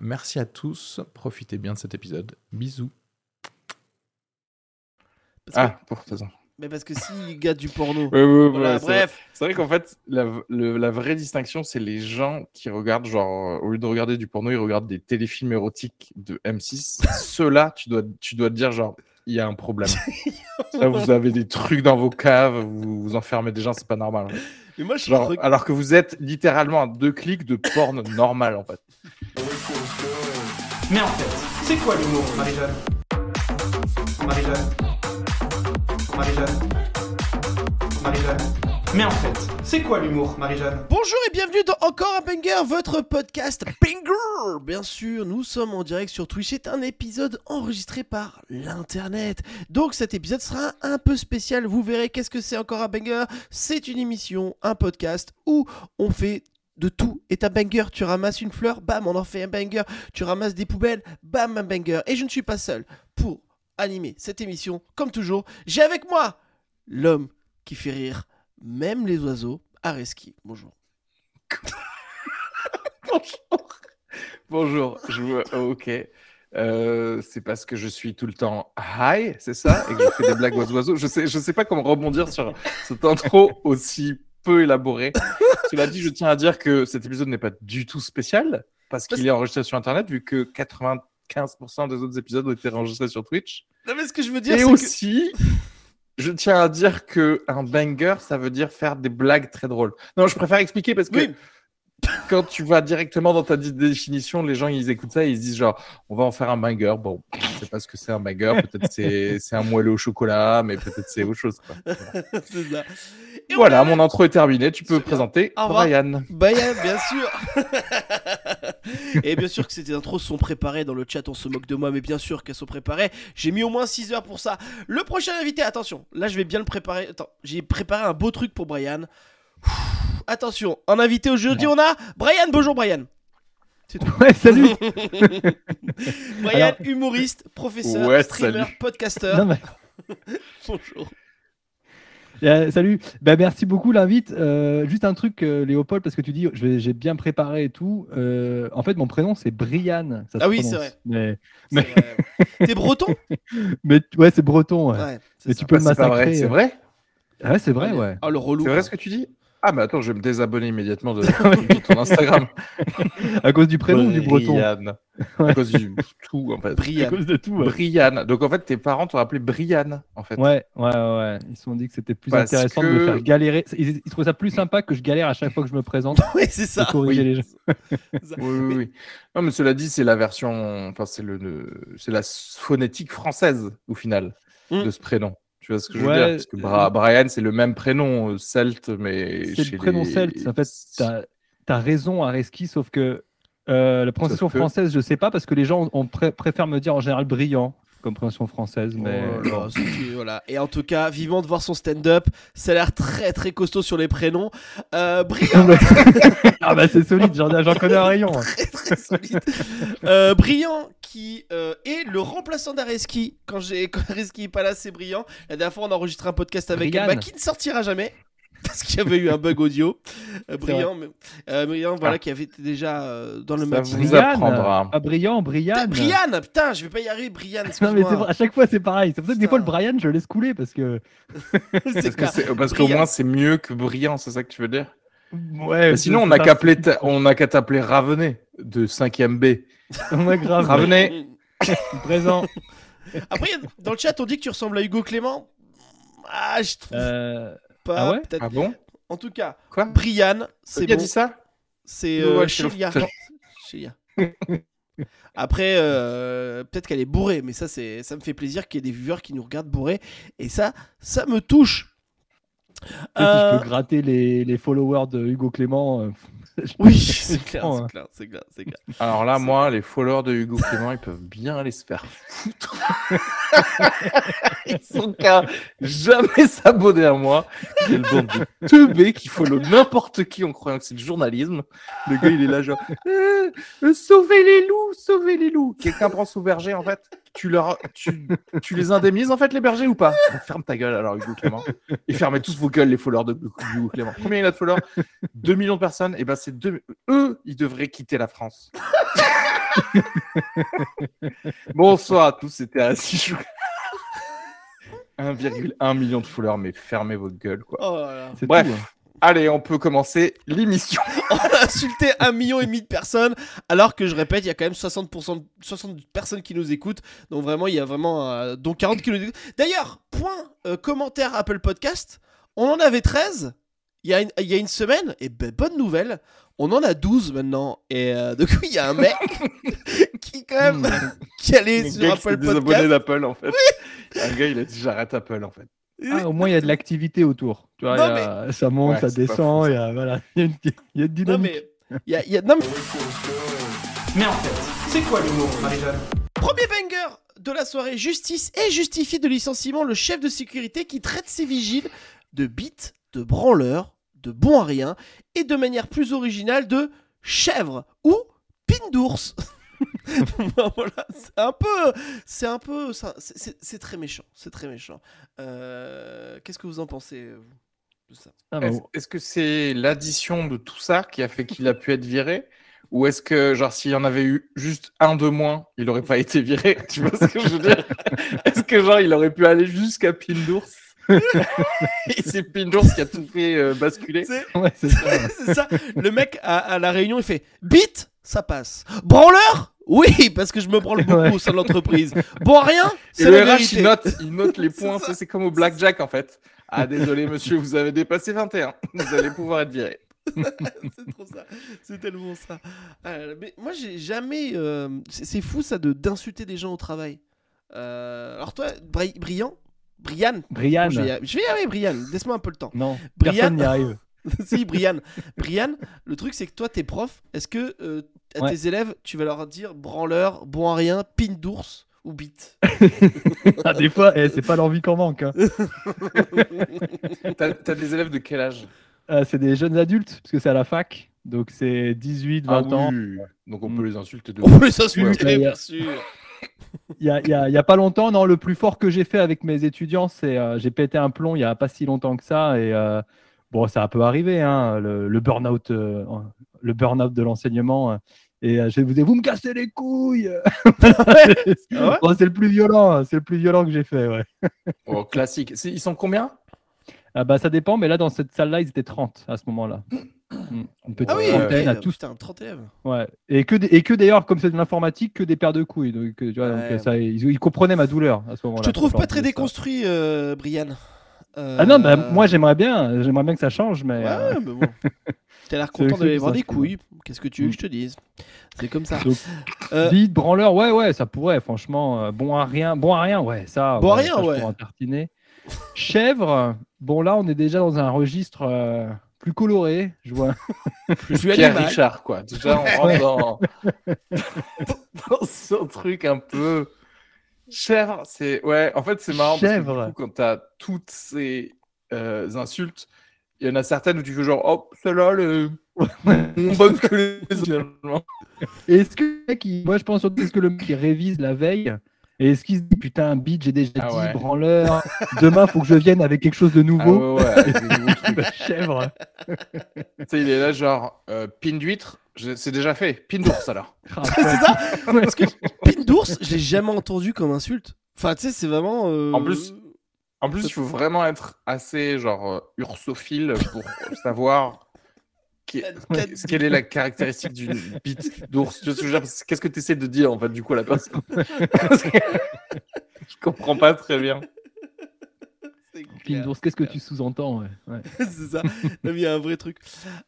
Merci à tous, profitez bien de cet épisode. Bisous. ah, pour façon. Mais parce que s'il gars du porno. bref. C'est vrai, qu'en fait, la, la, vraie distinction, c'est les gens qui regardent, genre, au lieu de regarder du porno, ils regardent des téléfilms érotiques de M6. Ceux-là, tu dois, tu dois te dire, genre, il y a un problème. Là, vous avez des trucs dans vos caves, vous, vous enfermez des gens, c'est pas normal. Mais moi, je genre, alors que vous êtes littéralement à deux clics de porn normal, en fait. Mais en fait, c'est quoi l'humour, Marie-Jeanne? Marie-Jeanne? Marie-Jeanne? Marie-Jeanne? Mais en fait, c'est quoi l'humour, Marie-Jeanne? Bonjour et bienvenue dans Encore un Banger, votre podcast Banger Bien sûr, nous sommes en direct sur Twitch. C'est un épisode enregistré par l'Internet. Donc cet épisode sera un peu spécial. Vous verrez qu'est-ce que c'est Encore un Banger? C'est une émission, un podcast où on fait de tout est un banger. Tu ramasses une fleur, bam, on en fait un banger. Tu ramasses des poubelles, bam, un banger. Et je ne suis pas seul pour animer cette émission, comme toujours, j'ai avec moi l'homme qui fait rire même les oiseaux, Areski. Bonjour. Bonjour. Bonjour. Je... Ok. Euh, c'est parce que je suis tout le temps high, c'est ça? Et que je fais des blagues aux oiseaux? Je sais, je sais pas comment rebondir sur cette intro aussi peu élaborée. Cela dit, je tiens à dire que cet épisode n'est pas du tout spécial parce qu'il est enregistré sur Internet, vu que 80 15% des autres épisodes ont été enregistrés sur Twitch. Non, mais ce que je veux dire, Et aussi, je tiens à dire que un banger, ça veut dire faire des blagues très drôles. Non, je préfère expliquer parce que quand tu vas directement dans ta définition, les gens ils écoutent ça et ils se disent genre on va en faire un banger. Bon, je sais pas ce que c'est un banger. Peut-être c'est c'est un moelleux au chocolat, mais peut-être c'est autre chose. ça. voilà, mon intro est terminé. Tu peux présenter Brian. Brian, bien sûr. et bien sûr que ces intros sont préparées dans le chat. On se moque de moi, mais bien sûr qu'elles sont préparées. J'ai mis au moins 6 heures pour ça. Le prochain invité, attention. Là, je vais bien le préparer. Attends, j'ai préparé un beau truc pour Brian. Attention, en invité aujourd'hui, on a Brian. Bonjour, Brian. Ouais, salut Brian, humoriste, professeur, streamer, podcaster. Bonjour. Euh, salut, bah, merci beaucoup l'invite. Euh, juste un truc, euh, Léopold, parce que tu dis j'ai bien préparé et tout. en fait, mon prénom c'est Brian. ah oui, c'est vrai. Mais, T'es breton? Mais ouais, c'est breton. mais tu peux me massacrer. C'est vrai? Ouais, c'est vrai, ouais. Oh, le relou. C'est vrai ce que tu dis? Ah, mais attends, je vais me désabonner immédiatement de, ton Instagram. à cause du prénom du breton À cause du tout, en fait. Brian. À cause de tout. Brian. Donc, en fait, tes parents t'ont appelé Brian, en fait. Ouais, ouais, ouais. Ils se sont dit que c'était plus intéressant de me faire galérer. Ils, ils, trouvaient ça plus sympa que je galère à chaque fois que je me présente. oui, c'est ça. corriger les gens. oui, oui, oui. Non, mais cela dit, c'est la version. Enfin, c'est le, c'est la phonétique française, au final, hmm. de ce prénom. Tu vois ce que je veux dire? Parce que euh, Brian, c'est le même prénom euh, celte, mais. C'est le prénom celte. En fait, tu as, raison, Areski, sauf que euh, la prononciation française, je sais pas, parce que les gens on préfèrent me dire en général brillant compréhension française. Mais oh voilà. Et en tout cas, vivant de voir son stand-up. Ça a l'air très très costaud sur les prénoms. Euh, Brillant. ah bah c'est solide, j'en connais un rayon. Hein. très très solide. Euh, brillant qui euh, est le remplaçant d'Areski. Quand, j'ai, quand Areski est pas là, c'est Brillant. La dernière fois, on a enregistré un podcast avec Emma qui ne sortira jamais parce qu'il y avait eu un bug audio. Euh, brillant, euh, brillant, voilà, ah. qui avait été déjà euh, dans le match. Ça vous apprendra. Ah, brillant, Brian. Brian, putain, je vais pas y arriver, Brian. Non, mais à chaque fois, c'est pareil. C'est pour ça que des fois, le Brian, je laisse couler parce que. parce qu'au moins, c'est mieux que brillant, c'est ça que tu veux dire? Ouais. sinon, on a qu'à t'appeler Ravenet de 5ème B. on a grave. Ravenet. Présent. Après, dans le chat, on dit que tu ressembles à Hugo Clément. Ah, je trouve. Ah, ouais ah bon? En tout cas, Quoi? Brian, c'est Qui a dit ça? C'est euh, Après, euh, peut-être qu'elle est bourrée, mais ça, c'est, ça me fait plaisir qu'il y ait des viewers qui nous regardent bourrés. Et ça, ça me touche. Sais, Si Euh, je peux gratter les, les followers de Hugo Clément. Oui, c'est clair, c'est clair, c'est clair, c'est clair. Alors là, moi, les followers de Hugo Clément, ils peuvent bien aller se faire foutre. ils sont qu'à jamais s'abonner à moi. Quelle bande de teubés qui follow n'importe qui en croyant que c'est le journalisme. Le gars, il est là genre Euh, euh, Sauvez les loups, sauvez les loups. Quelqu'un prend sous berger, en fait? Tu, leur, tu, tu les indemnises, en fait, les bergers ou pas? Ferme ta gueule, alors, Hugo Clément. Et fermez tous vos gueules, les followers de Hugo Clément. Combien il a de followers 2 millions de personnes. Et ben, c'est deux... eux, ils devraient quitter la France. Bonsoir à tous, c'était Assis Chou- 1,1 million de followers, mais fermez votre gueule, quoi. Oh là là. C'est Bref, tout, hein. Allez, on peut commencer l'émission. On a insulté un million et demi de personnes, alors que je répète, il y a quand même 60%, de- 60 personnes qui nous écoutent. Donc vraiment, il y a vraiment, euh, dont 40 qui nous écoutent. D'ailleurs, point euh, commentaire Apple Podcast, on en avait 13 il y a une, il y a une semaine, et ben, bonne nouvelle, on en a 12 maintenant. Et euh, du coup, il y a un mec qui quand même, qui allait sur gars qui s'est Apple désabonné Podcast. d'Apple, en fait. Un gars, il a dit j'arrête Apple, en fait. Ah, au moins, il y a de l'activité autour. Tu vois, Non, il y a- Ça monte, Ouais, ça descend. Il y a, voilà, il y a une, il y a une Non dynamique. mais, il y a, il y a- non, mais Mais en fait, c'est quoi l'humour, Marie-Jeanne? Premier banger de la soirée, justice et justifie de licenciement le chef de sécurité qui traite ses vigiles de bites, de branleurs, de bons à rien et de manière plus originale de chèvre ou pin d'ours. voilà, c'est un peu, c'est un peu, ça- c'est- c'est c'est très méchant, c'est très méchant. Euh, Qu'est-ce que vous en pensez vous, de ça? Ah, bah, Est-ce est-ce que c'est l'addition de tout ça qui a fait qu'il a pu être viré? Ou est-ce que, genre, s'il y en avait eu juste un de moins, il aurait pas été viré? Tu vois ce que je veux dire? Est-ce que, genre, il aurait pu aller jusqu'à Pindours Et c'est Pindours qui a tout fait euh, basculer C'est ouais, c'est ça. ouais. c'est ça. Le mec à, à la réunion, il fait bite, ça passe. Branleur? Oui, parce que je me branle beaucoup Ouais. au sein de l'entreprise. Bon à rien, c'est le la RH, il note, il note les points, ça. c'est comme au blackjack en fait. Ah désolé monsieur, vous avez dépassé 21. Vous allez pouvoir être viré. c'est trop ça. C'est tellement ça. Ah mais moi, j'ai jamais. euh, c'est c'est fou ça de d'insulter des gens au travail. Euh, alors toi, Bri- Brian, Brian? Brian. Je vais, y arriver- je vais y arriver, Brian. Laisse-moi un peu le temps. Non, Brian? personne n'y arrive. si, Brian. Brian, le truc, c'est que toi, t'es prof. Est-ce que euh, à Ouais. tes élèves, tu vas leur dire branleur, bon à rien, pin d'ours ou bite? Ah, des fois, eh, c'est pas l'envie qu'on manque. hein. T'as t'as des élèves de quel âge? Ah, c'est des jeunes adultes, parce que c'est à la fac. Donc c'est 18, 20 ans. Ah oui. Donc on Mm. peut les insulter de On peut les insulter, Ouais, bien sûr. Il y a, il y a- il y a pas longtemps, non, le plus fort que j'ai fait avec mes étudiants, c'est euh, j'ai pété un plomb il y a pas si longtemps que ça. Et euh, bon, ça peut arriver, hein, le, le burn-out euh, le burn-out de l'enseignement. euh, et euh, je vous dis, vous me cassez les couilles Ah ouais? Bon, C'est le plus violent, c'est le plus violent que j'ai fait, ouais. Oh, classique. C'est- Ils sont combien? Ah bah, ça dépend, mais là, dans cette salle-là, ils étaient 30 à ce moment-là. Une petite Ah oui, trentaine ok, à tous. putain, 30 élèves. Ouais. Et que, des- et que d'ailleurs, comme c'est de l'informatique, que des paires de couilles. Donc, euh, tu vois, donc, Ouais. euh, ça, ils, ils comprenaient ma douleur à ce moment-là. Je te trouve pas très déconstruit, euh, Brian. Euh, Ah non, bah, moi j'aimerais bien, j'aimerais bien que ça change, mais Ouais, euh, mais bon. T'as l'air content d'aller voir des couilles. Qu'est-ce que tu veux que je te dise? C'est comme ça. Donc, Euh, bite, branleur, ouais, ouais, ça pourrait, franchement. euh, bon à rien, bon à rien, ouais, ça. Bon à rien, ça, ouais. tartiner. Chèvre, bon là, on est déjà dans un registre euh, plus coloré, je vois. suis Pierre animal. Richard, quoi. Déjà, on rentre dans, dans ce truc un peu. Chèvre, c'est. Ouais, en fait, c'est marrant Chèvre. parce que du coup, quand t'as toutes ces euh, insultes, il y en a certaines où tu fais genre, oh, celle-là, moins bonne que les Est-ce que le mec, il- moi je pense surtout, que le mec il révise la veille et est-ce qu'il se dit putain, bite, j'ai déjà Ah dit, ouais. branleur, demain faut que je vienne avec quelque chose de Ah nouveau. ouais, ouais, avec des nouveaux trucs. Chèvre. Tu sais, il est là, genre, euh, pin d'huître, c'est déjà fait. Pin d'ours, alors. Ah, c'est ça Parce que pin d'ours, je l'ai jamais entendu comme insulte. Enfin, tu sais, c'est vraiment. euh, En plus- En plus, il faut vraiment être assez, genre, euh, ursophile pour savoir Quelle- est la caractéristique d'une bite? D'ours. Qu'est-ce que tu essaies de dire, en fait, du coup, à la personne? Je comprends pas très bien. Qu'est-ce que tu sous-entends ouais, ouais. c'est ça. Il y a un vrai truc.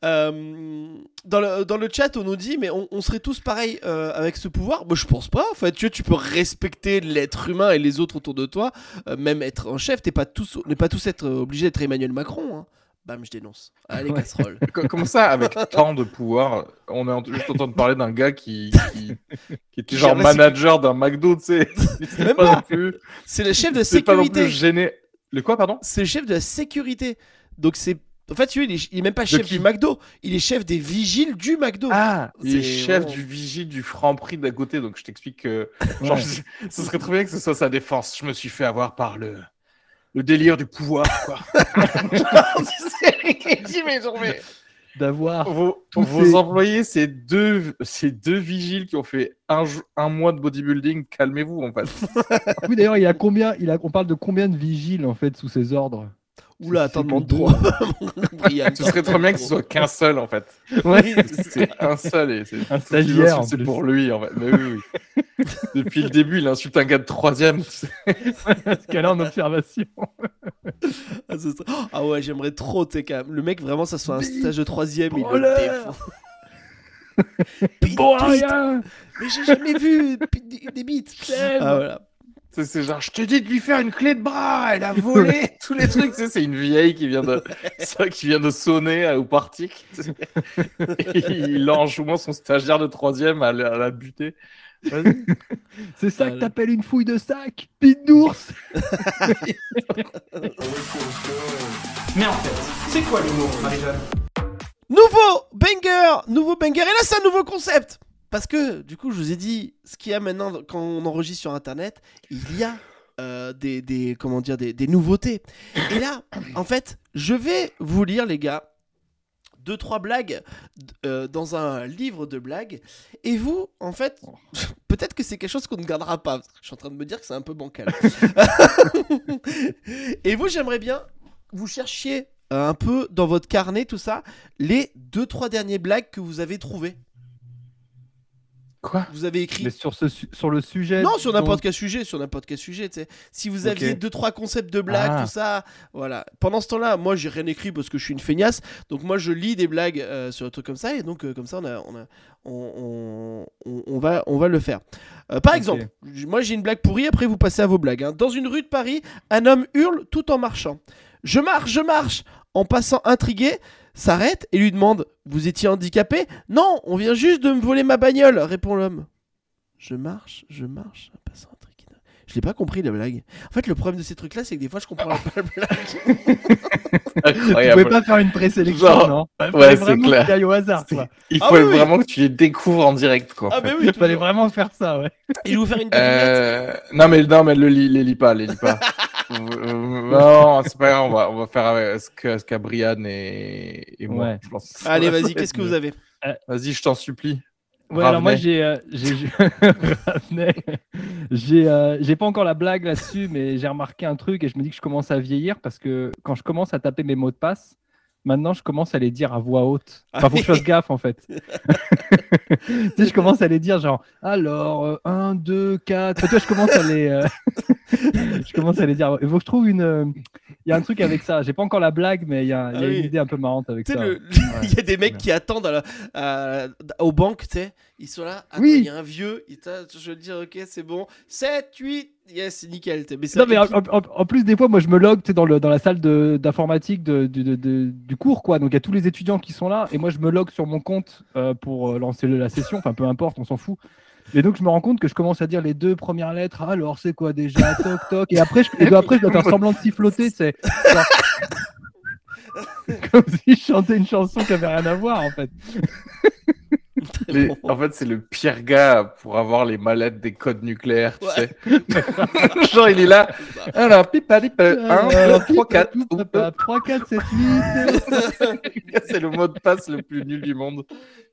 Euh, dans, le, dans le chat, on nous dit, mais on, on serait tous pareils euh, avec ce pouvoir? Moi, je pense pas. En fait, tu, vois, tu peux respecter l'être humain et les autres autour de toi, euh, même être un chef. T'es pas tous, on n'est pas tous être euh, obligé d'être Emmanuel Macron. hein. Bam, je dénonce. Allez, Ouais. casserole. Co- Comment ça, avec tant de pouvoir, on est juste en train de parler d'un gars qui, qui, qui était genre manager d'un McDo, tu sais. C'est pas non plus, C'est le chef de c'est pas non plus sécurité. gêné. Le quoi, pardon? C'est le chef de la sécurité. Donc, c'est. En fait, tu vois, il est, il est même pas chef du McDo. Il est chef des vigiles du McDo. Ah, il est chef du vigile du franc prix d'à côté, donc je t'explique que genre, Ouais. je- ce serait très bien que ce soit sa défense. Je me suis fait avoir par le, le délire du pouvoir, quoi. D'avoir. vos, vos ces- employés, c'est deux, c'est deux vigiles qui ont fait un, un mois de bodybuilding. Calmez-vous, en fait. Oui, d'ailleurs, il y a combien il a, On parle de combien de vigiles en fait sous ses ordres? Oula, attends, demande trop. Ce serait très bien que ce soit qu'un seul, en fait. Ouais, C'est un seul et c'est un stagiaire. C'est plus. pour lui, en fait. Mais oui, oui. Depuis le début, il insulte un gars de troisième. Parce qu'elle est en observation. Ah, ce serait- Ah ouais, j'aimerais trop, tu sais, quand même. Le mec, vraiment, ça soit un stage de troisième, il le défonce. Pete, Bon, rien Mais j'ai jamais vu des bites. Ah voilà. C'est genre, je te dis de lui faire une clé de bras, elle a volé tous les trucs. Tu sais, c'est une vieille qui vient de, ça, qui vient de sonner à- au party. Et il enjoue moi son stagiaire de troisième à, la- à la buter. C'est ça Ah, que t'appelles une fouille de sac Pite d'ours Mais en fait, c'est quoi l'humour, Marie-Jeanne? Nouveau banger Nouveau banger. Et là, c'est un nouveau concept. Parce que, du coup, je vous ai dit, ce qu'il y a maintenant quand on enregistre sur Internet, il y a euh, des, comment dire, des, nouveautés. Et là, en fait, je vais vous lire, les gars, deux, trois blagues euh, dans un livre de blagues. Et vous, en fait, peut-être que c'est quelque chose qu'on ne gardera pas. Je suis en train de me dire que c'est un peu bancal. Et vous, j'aimerais bien vous cherchiez euh, un peu dans votre carnet, tout ça, les deux, trois derniers blagues que vous avez trouvées. Quoi Vous avez écrit. Mais sur, ce, su- sur le sujet. Non, sur n'importe quel sujet, sur n'importe quel sujet. Si vous aviez deux, trois concepts de blagues, Ah. tout ça, voilà. Pendant ce temps-là, moi, j'ai rien écrit parce que je suis une feignasse. Donc, moi, je lis des blagues euh, sur un truc comme ça. Et donc, euh, comme ça, on, a, on, a- on, on- on- on va, on va le faire. Euh, par exemple, moi, j'ai une blague pourrie. Après, vous passez à vos blagues. hein. Dans une rue de Paris, un homme hurle tout en marchant. Je marche, je marche. En passant intrigué, s'arrête et lui demande Vous étiez handicapé? Non, on vient juste de me voler ma bagnole, répond l'homme. Je marche, je marche, en passant intrigué. Je l'ai pas compris la blague. En fait, le problème de ces trucs-là, c'est que des fois, je comprends pas la blague. Vous Incroyable. pouvez pas faire une présélection, Genre, non? Il ouais, fallait c'est vraiment clair. que tu ailles au hasard, C'est- quoi. Il Ah faut oui, oui. vraiment que tu les découvres en direct, quoi. ah, mais oui, Il fallait vraiment faire ça, ouais. Et je vais vous faire une. Euh, non mais non mais le les lis pas, les lis pas. Euh, non, c'est pas grave, on va on va faire avec ce qu'a Brian et, et moi. Ouais. je pense. Allez, vas-y, va qu'est-ce que vous avez? Vas-y, je t'en supplie. Ouais, alors moi j'ai euh, j'ai euh, j'ai pas encore la blague là-dessus mais j'ai remarqué un truc et je me dis que je commence à vieillir parce que quand je commence à taper mes mots de passe maintenant je commence à les dire à voix haute enfin faut que je fasse gaffe en fait tu sais je commence à les dire genre alors 1 2 4 tu vois je commence à les euh, je commence à les dire il faut que je trouve une euh, il y a un truc avec ça j'ai pas encore la blague mais il y a, il y a Ah oui. une idée un peu marrante avec ça le- il y a des mecs qui attendent à la- à- aux banques, tu sais. Ils sont là. Attends, Oui. Il y a un vieux. Il je veux dire, ok, c'est bon. 7, 8. Yes, c'est nickel. Mais Non, mais en, plus, des fois, moi, je me log dans, le, dans la salle d'informatique du- cours, quoi. Donc, il y a tous les étudiants qui sont là, et moi, je me log sur mon compte euh, pour euh, lancer la session. Enfin, peu importe, on s'en fout. Et donc, je me rends compte que je commence à dire les deux premières lettres. Ah, Alors, c'est quoi déjà? Toc, toc. Et après, je, et après, je dois faire semblant de siffloter, tu Comme si je chantais une chanson qui avait rien à voir, en fait. Les- En fait, c'est le pire gars pour avoir les mallettes des codes nucléaires, tu Ouais. sais. Genre, il est là. Alors, pipa, pipa, 1, 2, 3, 4. 3, 4, 7, 8. C'est le mot de passe le plus nul du monde.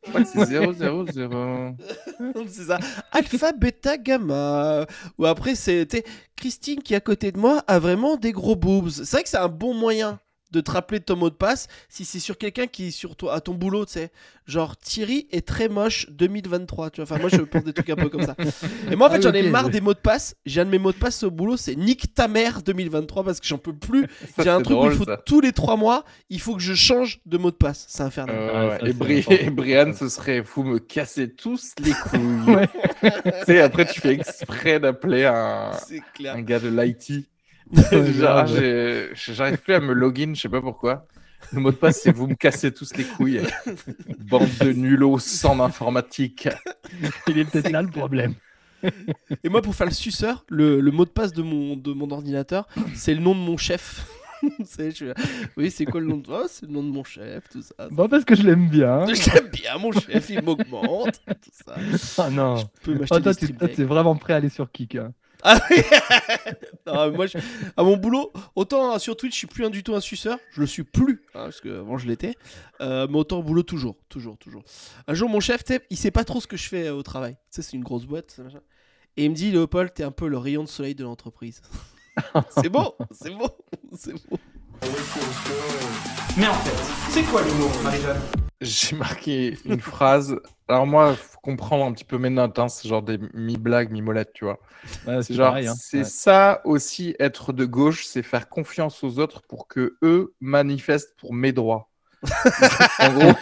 Je crois que c'est 0, 0, 0. c'est ça. Alpha, bêta, gamma. Ou après, c'est tu sais, Christine qui est à côté de moi a vraiment des gros boobs. C'est vrai que c'est un bon moyen de te rappeler de ton mot de passe si c'est sur quelqu'un qui est sur toi, à ton boulot, tu sais. Genre, Thierry est très moche 2023, tu vois. Enfin, moi, je pense des trucs un peu comme ça. Et moi, en fait, Ah, j'en ai marre ouais. des mots de passe. J'ai un de mes mots de passe au boulot, c'est nique ta mère 2023 parce que j'en peux plus. J'ai un truc où il faut ça. tous les trois mois, il faut que je change de mot de passe. C'est infernal. Euh, Ouais, ouais. ça, et, Bri- Brian, ce serait vous me cassez tous les couilles. Ouais. tu sais, après, tu fais exprès d'appeler un, un gars de l'IT. Genre, j'arrive plus à me login, je sais pas pourquoi. Le mot de passe, c'est vous me cassez tous les couilles. Bande de nulos sans informatique. Il est peut-être là le problème. Et moi, pour faire le suceur, le, le mot de passe de mon, de mon ordinateur, c'est le nom de mon chef. C'est- je suis là, oui, c'est quoi le nom de... Oh, c'est le nom de mon chef, tout ça. Bon, parce que je l'aime bien. Je l'aime bien, mon chef, il m'augmente, tout ça. Ah non. Je peux Oh, toi, tu Steam toi, Deck. t'es vraiment prêt à aller sur Kik. hein. Ah Non, à mon boulot, autant hein, sur Twitch, je suis plus un du tout un suceur. Je le suis plus, hein, parce que avant je l'étais. Euh, mais autant au boulot, toujours, toujours, toujours. Un jour, mon chef, il sait pas trop ce que je fais euh, au travail. Tu sais, c'est une grosse boîte. Et il me dit, Léopold, t'es un peu le rayon de soleil de l'entreprise. c'est beau, c'est beau, c'est beau. Mais en fait, c'est quoi l'humour, Marie-Jeanne? J'ai marqué une phrase. Alors, moi, faut comprendre un petit peu mes notes. hein, C'est genre des mi-blagues, mi-molettes, tu vois. Ouais, C'est genre, hein. c'est Ouais. ça aussi, être de gauche, c'est faire confiance aux autres pour que eux manifestent pour mes droits. en gros,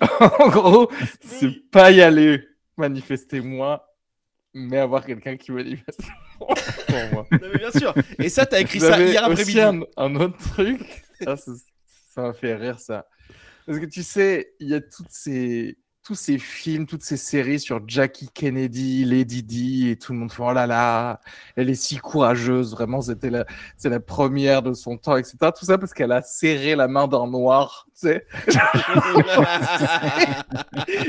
en gros, c'est pas y aller manifester moi, mais avoir quelqu'un qui manifeste pour moi. Non, mais bien sûr. Et ça, t'as écrit Vous ça avez hier après-midi. un, un autre truc. Ça, c'est- ça m'a fait rire, ça. Parce que tu sais, il y a toutes ces, tous ces films, toutes ces séries sur Jackie Kennedy, Lady Di, et tout le monde fait Oh là là, elle est si courageuse, vraiment, c'était la, c'est la première de son temps, etc. Tout ça parce qu'elle a serré la main d'un noir, sais.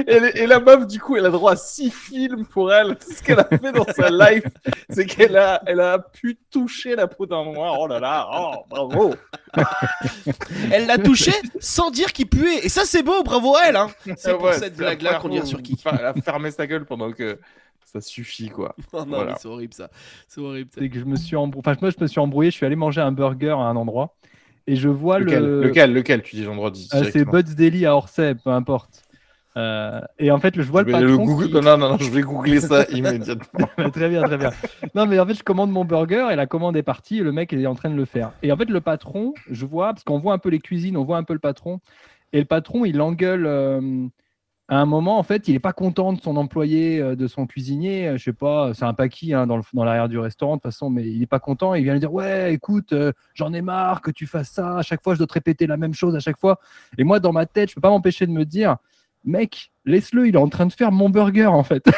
Et, les- et la meuf, du coup, elle a droit à six films pour elle. Tout ce qu'elle a fait dans sa life, c'est qu'elle a, elle a pu toucher la peau d'un noir. Oh là là, oh, bravo. Elle l'a touché sans dire qu'il puait. Et ça, c'est beau, bravo à elle. Hein. C'est Ah pour cette blague-là qu'on dira sur Kik. Elle a fermé sa gueule pendant que ça suffit, quoi. Oh non, Voilà. mais c'est horrible ça. C'est horrible. ça. Que je me suis embrouillé. Enfin, moi, je me suis embrouillé. Je suis allé manger un burger à un endroit et je vois Lequel, le. lequel, lequel, tu dis l'endroit dit Euh, c'est. Bud's Deli à Orsay, peu importe. Euh, et en fait, je vois Je le patron. Google- qui- Non, non, non, je vais googler ça immédiatement. très bien, très bien. Non, mais en fait, je commande mon burger et la commande est partie et le mec est en train de le faire. Et en fait, le patron, je vois, parce qu'on voit un peu les cuisines, on voit un peu le patron. Et le patron, il engueule euh, à un moment, en fait, il est pas content de son employé, euh, de son cuisinier. euh, Je sais pas, c'est un paquis hein, dans le- dans l'arrière du restaurant, de toute façon, mais il est pas content. Il vient lui dire Ouais, écoute, euh, j'en ai marre que tu fasses ça. À chaque fois, je dois te répéter la même chose à chaque fois. Et moi, dans ma tête, je peux pas m'empêcher de me dire Mec, laisse-le, il est en train de faire mon burger en fait.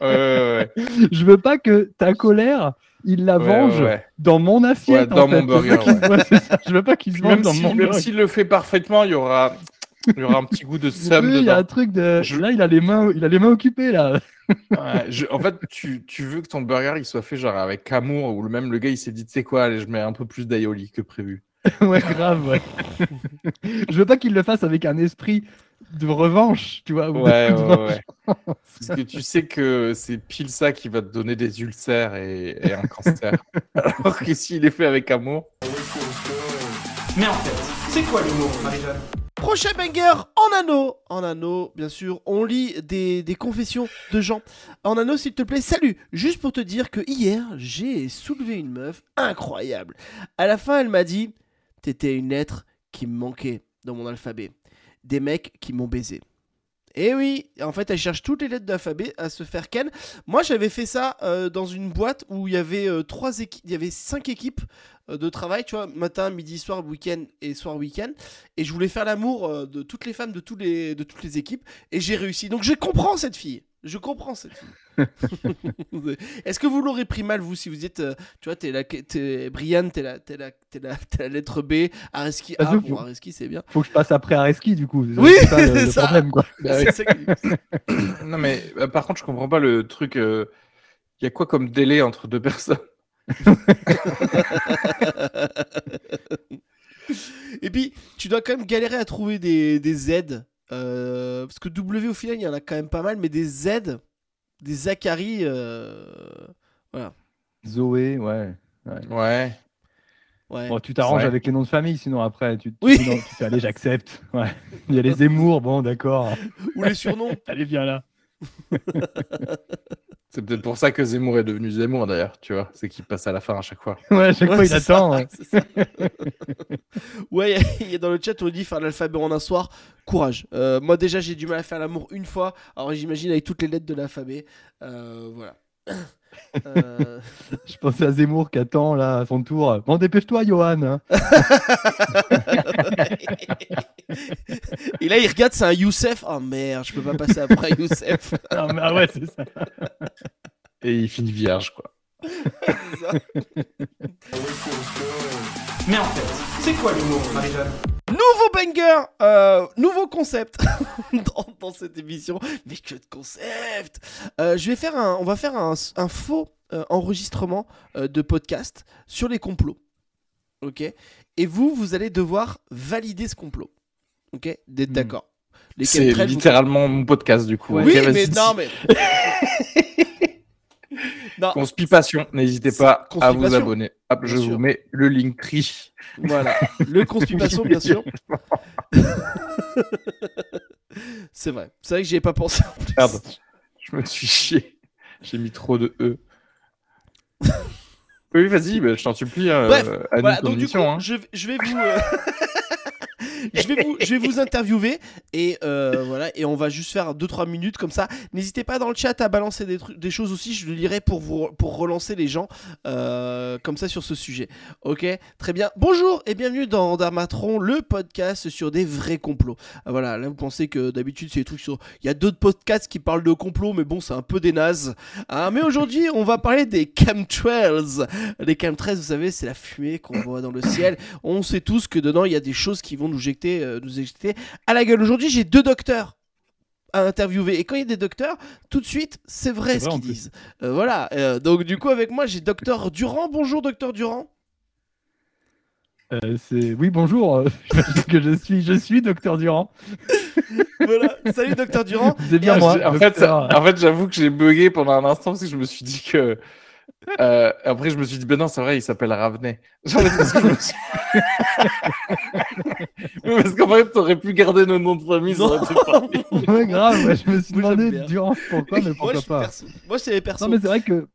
Ouais, ouais, ouais. je veux pas que ta colère, il la venge ouais, ouais. dans mon assiette. Dans en fait. mon burger, Je veux pas qu'il se- venge dans si- mon même s'il le fait parfaitement, il y aura, il y aura un petit goût de somme Oui, il y a dedans. un truc de. Je- Là, il a les mains, il a les mains occupées là. Ouais, je- en fait, tu, tu veux que ton burger il soit fait genre avec amour ou le même le gars il s'est dit tu sais quoi, allez, je mets un peu plus d'aioli que prévu. ouais, grave. Ouais. je veux pas qu'il le fasse avec un esprit de revanche, tu vois. Ouais, ouais, ouais. Parce que tu sais que c'est pile ça qui va te donner des ulcères et, et un cancer. Alors que s'il est fait avec amour, Mais en fait, c'est quoi l'humour, Marie-Jeanne? Prochain banger en anneau. En anneau, bien sûr, on lit des, confessions de gens. En anneau, s'il te plaît, salut. Juste pour te dire que hier, j'ai soulevé une meuf incroyable. À la fin, elle m'a dit T'étais une lettre qui me manquait dans mon alphabet. Des mecs qui m'ont baisé. Et oui, en fait, elle cherche toutes les lettres de l'alphabet à se faire ken. Moi, j'avais fait ça euh, dans une boîte où il y avait euh, trois équipes, il y avait cinq équipes euh, de travail, tu vois, matin, midi, soir, week-end et soir, week-end. Et je voulais faire l'amour euh, de toutes les femmes de, les, de toutes les équipes. Et j'ai réussi. Donc je comprends cette fille. Je comprends cette fille. Est-ce que vous l'aurez pris mal, vous, si vous êtes, euh, tu vois, t'es la, t'es, Brian, t'es la, t'es la, t'es la, t'es la lettre B, Areski Ah, A, bon. Areski c'est bien. Faut que je passe après Areski du coup. Oui, c'est ça le, ça. problème quoi. Ça non mais euh, par contre je comprends pas le truc. euh, Il y a quoi comme délai entre deux personnes? Et puis, tu dois quand même galérer à trouver des, des Z. euh, parce que W, au final, il y en a quand même pas mal, mais des Z, des Zachary. euh, Zoé, ouais. Ouais. Ouais. Bon, tu t'arranges Ouais. avec les noms de famille, sinon après, tu, tu, Oui. sinon, tu fais allez, j'accepte. Ouais. Il y a les Zemmour, bon, d'accord. Ou les surnoms. Allez, viens là. C'est peut-être pour ça que Zemmour est devenu Zemmour d'ailleurs, tu vois. C'est qu'il passe à la fin à chaque fois. Ouais, à chaque Ouais, fois, il ça, attend. ouais. il y, a dans le chat, on dit faire l'alphabet en un soir. Courage. Euh, moi, déjà, j'ai du mal à faire l'amour une fois. Alors, j'imagine avec toutes les lettres de l'alphabet. Euh, voilà. Euh, Je pensais à Zemmour qui attend là à son tour. Bon, dépêche-toi, Johan. hein. Et là, il regarde, c'est un Youssef. Oh merde, je peux pas passer après Youssef. Ah, mais- ah ouais, c'est ça. Et il finit vierge, quoi. Ça. Mais en fait, c'est quoi l'humour, Marie-Jeanne? Nouveau banger, euh, nouveau concept dans, dans cette émission. Mais que de concept Euh, Je vais faire un, on va faire un, un faux euh, enregistrement euh, de podcast sur les complots. Ok? Et vous, vous allez devoir valider ce complot. Ok? D'être Hmm. d'accord. C'est vous- littéralement mon podcast, du coup. Oui, mais non, mais. Conspipation, n'hésitez pas à vous abonner. Hop, je sûr. vous mets le link tri. Voilà, le constipation, bien sûr. c'est vrai. C'est vrai que j'y ai pas pensé en plus. Je me suis chié. J'ai mis trop de E. oui, vas-y, bah, je t'en supplie. hein, Bref, euh, à Voilà, donc du coup, hein. je, vais- je vais vous. euh, Je vais, vous, interviewer et euh, voilà et on va juste faire 2-3 minutes comme ça. N'hésitez pas dans le chat à balancer des, des choses aussi, je le lirai pour, vous, pour relancer les gens euh, comme ça sur ce sujet. Ok, très bien. Bonjour et bienvenue dans Darmatron, le podcast sur des vrais complots. Ah, voilà, là vous pensez que d'habitude c'est des trucs sur... Il y a d'autres podcasts qui parlent de complots mais bon c'est un peu des nazes. Hein, mais aujourd'hui on va parler des chemtrails. Les chemtrails vous savez c'est la fumée qu'on voit dans le ciel on sait tous que dedans il y a des choses qui vont nous jeter, euh, nous éjecter à la gueule. Aujourd'hui, j'ai deux docteurs à interviewer. Et quand il y a des docteurs, tout de suite, c'est vrai ce qu'ils disent. Euh, voilà. Euh, donc du coup, avec moi, j'ai docteur Durand. Bonjour, docteur Durand. Euh, c'est... Oui, bonjour. que je suis, je suis docteur Durand. voilà. Salut, docteur Durand. C'est bien Et, moi. Fait, en fait j'avoue que j'ai bugué pendant un instant parce que je me suis dit que. Euh, après, je me suis dit, ben non, c'est vrai, il s'appelle Ravenet. Genre, parce que je me suis- Oui, parce qu'en fait, t'aurais pu garder nos noms de famille. ça aurait été. Ouais, grave. ouais, je me suis Moi, j'aime demandé bien. Durand pourquoi, mais moi, pourquoi je suis pas. perso. Moi, c'est les persos. Non, mais c'est vrai que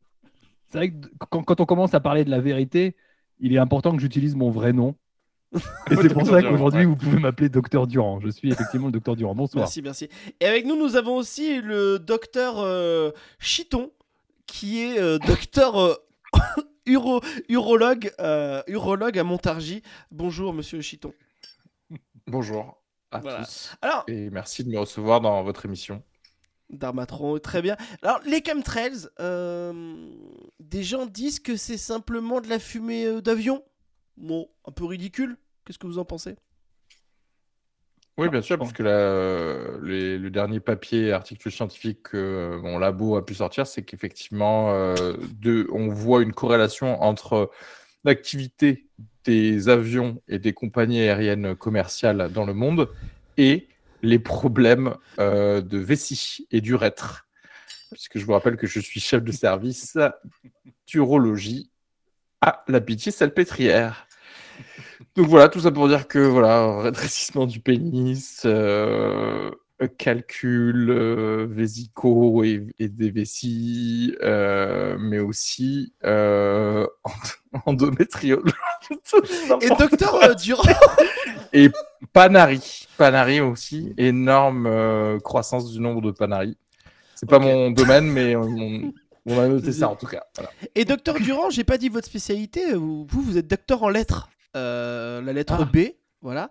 c'est vrai que quand, quand on commence à parler de la vérité, il est important que j'utilise mon vrai nom. Et c'est pour Docteur ça Durand, qu'aujourd'hui, ouais. vous pouvez m'appeler Docteur Durand. Je suis effectivement le Docteur Durand. Bonsoir. Merci, merci. Et avec nous, nous avons aussi le docteur euh, Chiton, qui est euh, docteur euh, uro- urologue, euh, urologue à Montargis. Bonjour, monsieur Chiton. Bonjour à Voilà. tous. Alors, Et merci de me recevoir dans votre émission. Darmatron, très bien. Alors, les chemtrails, des gens disent que c'est simplement de la fumée d'avion? Bon, un peu ridicule? Qu'est-ce que vous en pensez? Oui, bien sûr, parce que euh, les- le dernier papier, article scientifique que euh, mon labo a pu sortir, c'est qu'effectivement, euh, on voit une corrélation entre l'activité des avions et des compagnies aériennes commerciales dans le monde et les problèmes euh, de vessie et d'urètre. Puisque je vous rappelle que je suis chef de service d'urologie à la pitié salpêtrière. Donc voilà, tout ça pour dire que voilà, rétrécissement du pénis, euh, calcul euh, vésicaux et, et des vessies, euh, mais aussi endométriose. Et docteur Durand Et Panari. Panari aussi, énorme croissance du nombre de Panari. C'est pas mon domaine, mais on, on a noté ça en tout cas. Voilà. Et docteur Durand, j'ai pas dit votre spécialité. Vous vous êtes docteur en lettres. Euh, la lettre Ah. B, voilà.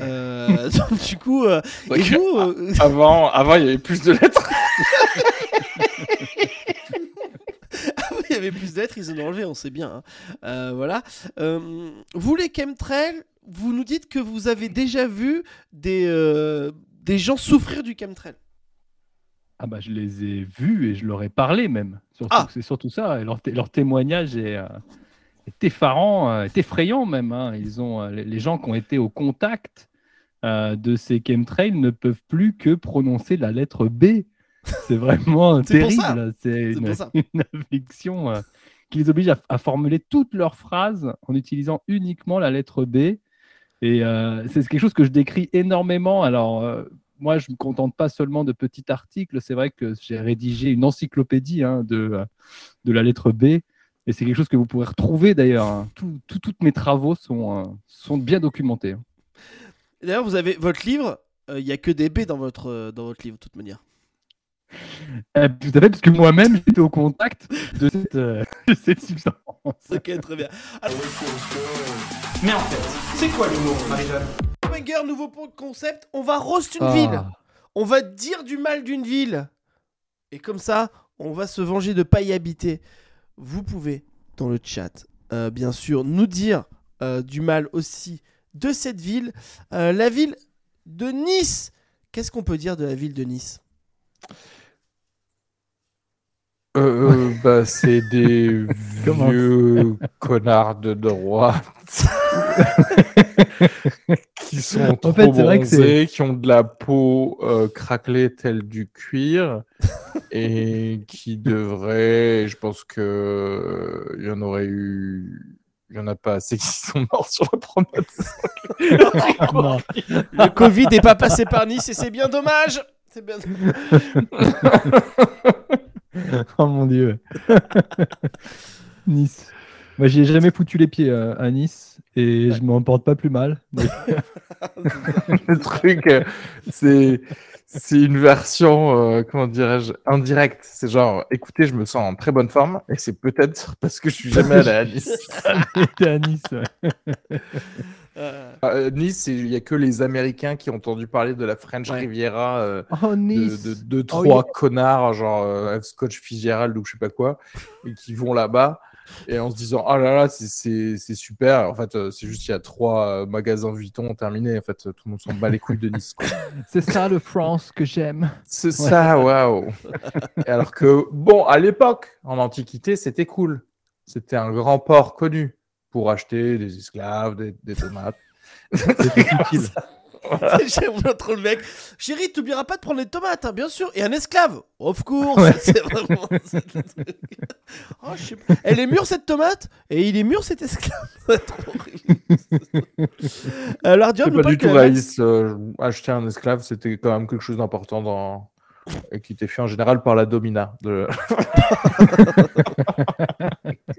Euh, donc, du coup, euh, et vous, euh, Avant, avant, il y avait plus de lettres. il y avait plus de lettres, ils en ont enlevé, on sait bien. hein. Euh, voilà. Euh, vous, les chemtrails, vous nous dites que vous avez déjà vu des, euh, des gens souffrir du chemtrail. Ah bah je les ai vus et je leur ai parlé même. Surtout, Ah. C'est surtout ça. Et leur, té- leur témoignage est, euh, est effarant, euh, est effrayant même. hein. Ils ont, euh, les, gens qui ont été au contact euh, de ces chemtrails ne peuvent plus que prononcer la lettre B. C'est vraiment terrible. C'est une, une affliction euh, qui les oblige à, à formuler toutes leurs phrases en utilisant uniquement la lettre B. Et euh, c'est quelque chose que je décris énormément. Alors, moi, je ne me contente pas seulement de petits articles. C'est vrai que j'ai rédigé une encyclopédie hein, de, de la lettre B. Et c'est quelque chose que vous pourrez retrouver d'ailleurs. hein. Tout- tout- toutes mes travaux sont, euh, sont bien documentés. hein. D'ailleurs, vous avez votre livre. euh, Il y a que des B dans votre, euh, dans votre livre, de toute manière. Euh, tout à fait, parce que moi-même, j'étais au contact de cette, euh, de cette substance. Ok, très bien. Alors, Mais en fait, c'est quoi l'humour, Marie-Jeanne? Banger, nouveau point de concept. On va roast une Ah. ville. On va dire du mal d'une ville. Et comme ça, on va se venger de pas y habiter. Vous pouvez, dans le chat, euh, bien sûr, nous dire euh, du mal aussi de cette ville. Euh, la ville de Nice. Qu'est-ce qu'on peut dire de la ville de Nice? Bah, c'est des vieux connards de droite qui sont trop fait, bronzés, qui ont de la peau euh, craquelée telle du cuir et qui devraient, je pense que euh, il y en aurait eu, il y en a pas assez qui sont morts sur la promenade. Le Covid n'est pas passé par Nice et c'est bien dommage. C'est bien. oh mon dieu. nice. Moi, j'y ai jamais foutu les pieds euh, à Nice et je m'en porte pas plus mal. Mais- Le truc, euh, c'est c'est une version, euh, comment dirais-je, indirecte. C'est genre, écoutez, je me sens en très bonne forme et c'est peut-être parce que je suis jamais allé à Nice. J'étais à Nice. ouais. Euh, nice, il y a que les Américains qui ont entendu parler de la French Ouais. Riviera. euh, Oh, de, Nice. de, de Oh, trois connards, genre euh, Scotch Fitzgerald ou je sais pas quoi, et qui vont là-bas et en se disant ah là là c'est- super. En fait, euh, c'est juste il y a trois euh, magasins Vuitton terminés. En fait, tout le monde s'en bat les couilles de Nice. C'est ça le France que j'aime. C'est ça, waouh. Alors que bon, à l'époque, en Antiquité, c'était cool. C'était un grand port connu pour acheter des esclaves, des, des tomates. C'était utile. J'aime bien trop le mec. Chérie, t'oublieras pas de prendre les tomates, hein, bien sûr. Et un esclave. Of course. Ouais. C'est vraiment. Oh, je sais pas. Elle est mûre cette tomate? Et il est mûr cet esclave? C'est trop horrible. Euh, nous pas parle du que tout réaliste. euh, acheter un esclave, c'était quand même quelque chose d'important dans et qui était fait en général par la domina. De...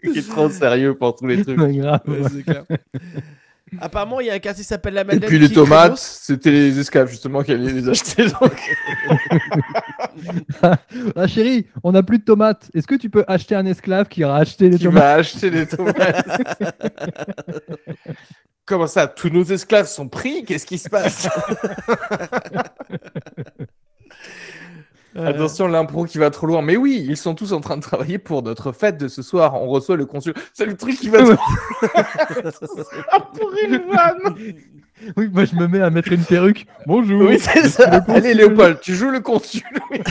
qui est trop sérieux pour tous les trucs. Ouais, grave. Ouais, c'est clair. Apparemment, il y a un quartier qui s'appelle la Et Madeleine. puis les qui tomates, c'était les esclaves justement qui allaient les acheter. donc. Ah chérie, on n'a plus de tomates. Est-ce que tu peux acheter un esclave qui ira acheter les Qui tomates? va acheter les tomates Comment ça Tous nos esclaves sont pris? Qu'est-ce qui se passe? Euh, Attention, l'impro qui va trop loin. Mais oui, ils sont tous en train de travailler pour notre fête de ce soir. On reçoit le consul. C'est le truc qui va trop pour une vanne. Oui, moi je me mets à mettre une perruque. Bonjour. Oui, c'est ça. Allez, Léopold, tu joues le consul.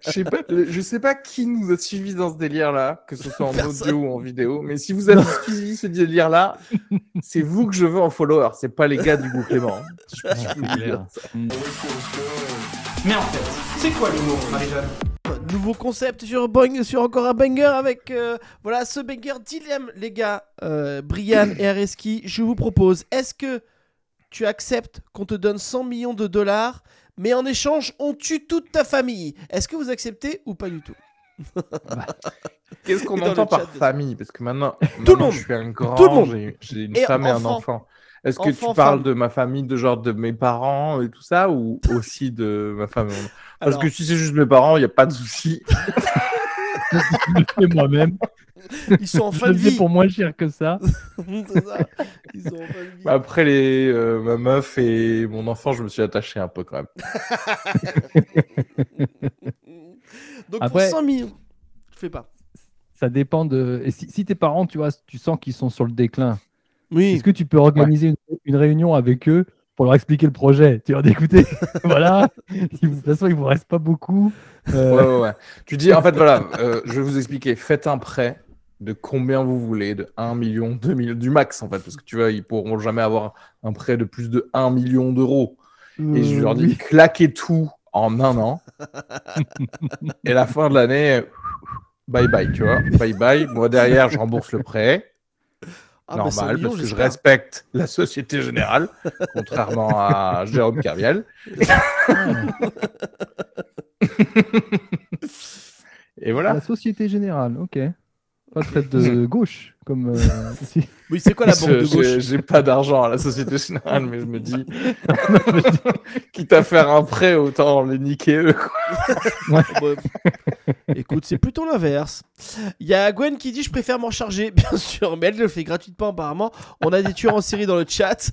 je, sais pas, je sais pas qui nous a suivis dans ce délire-là, que ce soit en Personne. audio ou en vidéo, mais si vous avez suivi ce délire-là, c'est vous que je veux en follower, c'est pas les gars du goût Clément. Je dire ça. Mais en fait, c'est quoi l'humour, Marie-Jeanne? Nouveau concept sur, bang- sur encore un banger avec euh, voilà ce banger dilemme les gars euh, Brian et Areski je vous propose est-ce que tu acceptes qu'on te donne 100 millions de dollars mais en échange on tue toute ta famille est-ce que vous acceptez ou pas du tout Qu'est-ce qu'on entend par famille Parce que maintenant, Tout le maintenant, monde. je suis un grand, Tout le monde. j'ai- j'ai une Et femme et un enfant. Est-ce que Enfant, tu parles femme. de ma famille, de genre de mes parents et tout ça, ou aussi de ma enfant? Parce Alors, que si c'est juste mes parents, il n'y a pas de souci. Je le fais moi-même. ils sont en Je fin de fais vie pour moins cher que ça. C'est ça. ils sont en fin de vie Après les, euh, ma meuf et mon enfant, je me suis attaché un peu quand même. donc Après- pour 100 millions je fais pas Ça dépend de. Et si, si tes parents, tu vois, tu sens qu'ils sont sur le déclin, oui est-ce que tu peux organiser une, une réunion avec eux pour leur expliquer le projet Tu leur dis, écoutez, voilà, de toute façon, il vous reste pas beaucoup. Euh, Ouais, ouais, ouais. Tu dis, en fait, voilà, euh, je vais vous expliquer. Faites un prêt de combien vous voulez, de 1 million, 2 millions, du max en fait, parce que tu vois, ils pourront jamais avoir un prêt de plus de 1 million d'euros. Et je leur dis, oui. claquez tout en un an. Et la fin de l'année, bye bye, tu vois. Bye bye. Moi, derrière, je rembourse le prêt. Ah, bah, 100 normal, parce que je respecte la Société Générale, contrairement à Jérôme Kerviel. Et voilà. La Société Générale, ok. Pas très de gauche, comme. euh, ici. Oui, c'est quoi la banque de gauche j'ai- pas d'argent à la Société Générale, mais je me dis, quitte à faire un prêt, autant les niquer eux. quoi. Ouais. Écoute, c'est plutôt l'inverse. Il y a Gwen qui dit je préfère m'en charger, bien sûr, mais elle le fait gratuitement apparemment. On a des tueurs en série dans le chat.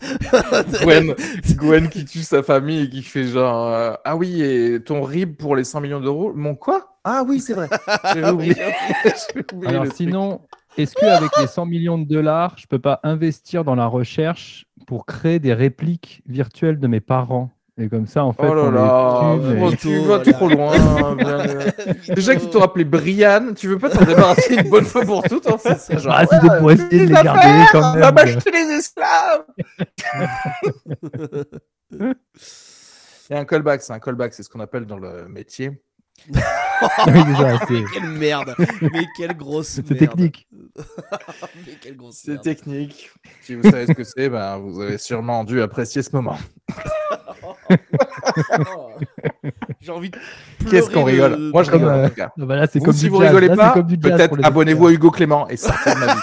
Gwen, Gwen qui tue sa famille et qui fait genre euh, Ah oui, et ton RIB pour les 100 millions d'euros Mon quoi? Ah oui, c'est vrai. Oublié. Oublié Alors sinon, est-ce qu'avec les 100 millions de dollars, je peux pas investir dans la recherche pour créer des répliques virtuelles de mes parents? Et comme ça, en fait, Oh là on là, les tue, oh, mais- tu vas trop loin. bien. Déjà qu'ils t'ont appelé Brian, tu veux pas t'en débarrasser une bonne fois pour toutes en fait? C'est genre, Ah, c'était ouais, pour essayer de les garder affaires, quand On même. va m'acheter les esclaves Il y a un callback, c'est un callback, c'est ce qu'on appelle dans le métier. Oui, déjà, c'est- Mais quelle merde Mais quelle grosse c'est merde technique. Mais quelle grosse C'est technique. Si vous savez ce que c'est, ben, vous avez sûrement dû apprécier ce moment. J'ai envie de Qu'est-ce qu'on de- rigole Moi, je rigole euh, en tout cas. Ah bah là, c'est Vous, comme si vous jazz. rigolez Là, c'est pas, peut-être abonnez-vous à Hugo Clément et sortez de ma vie.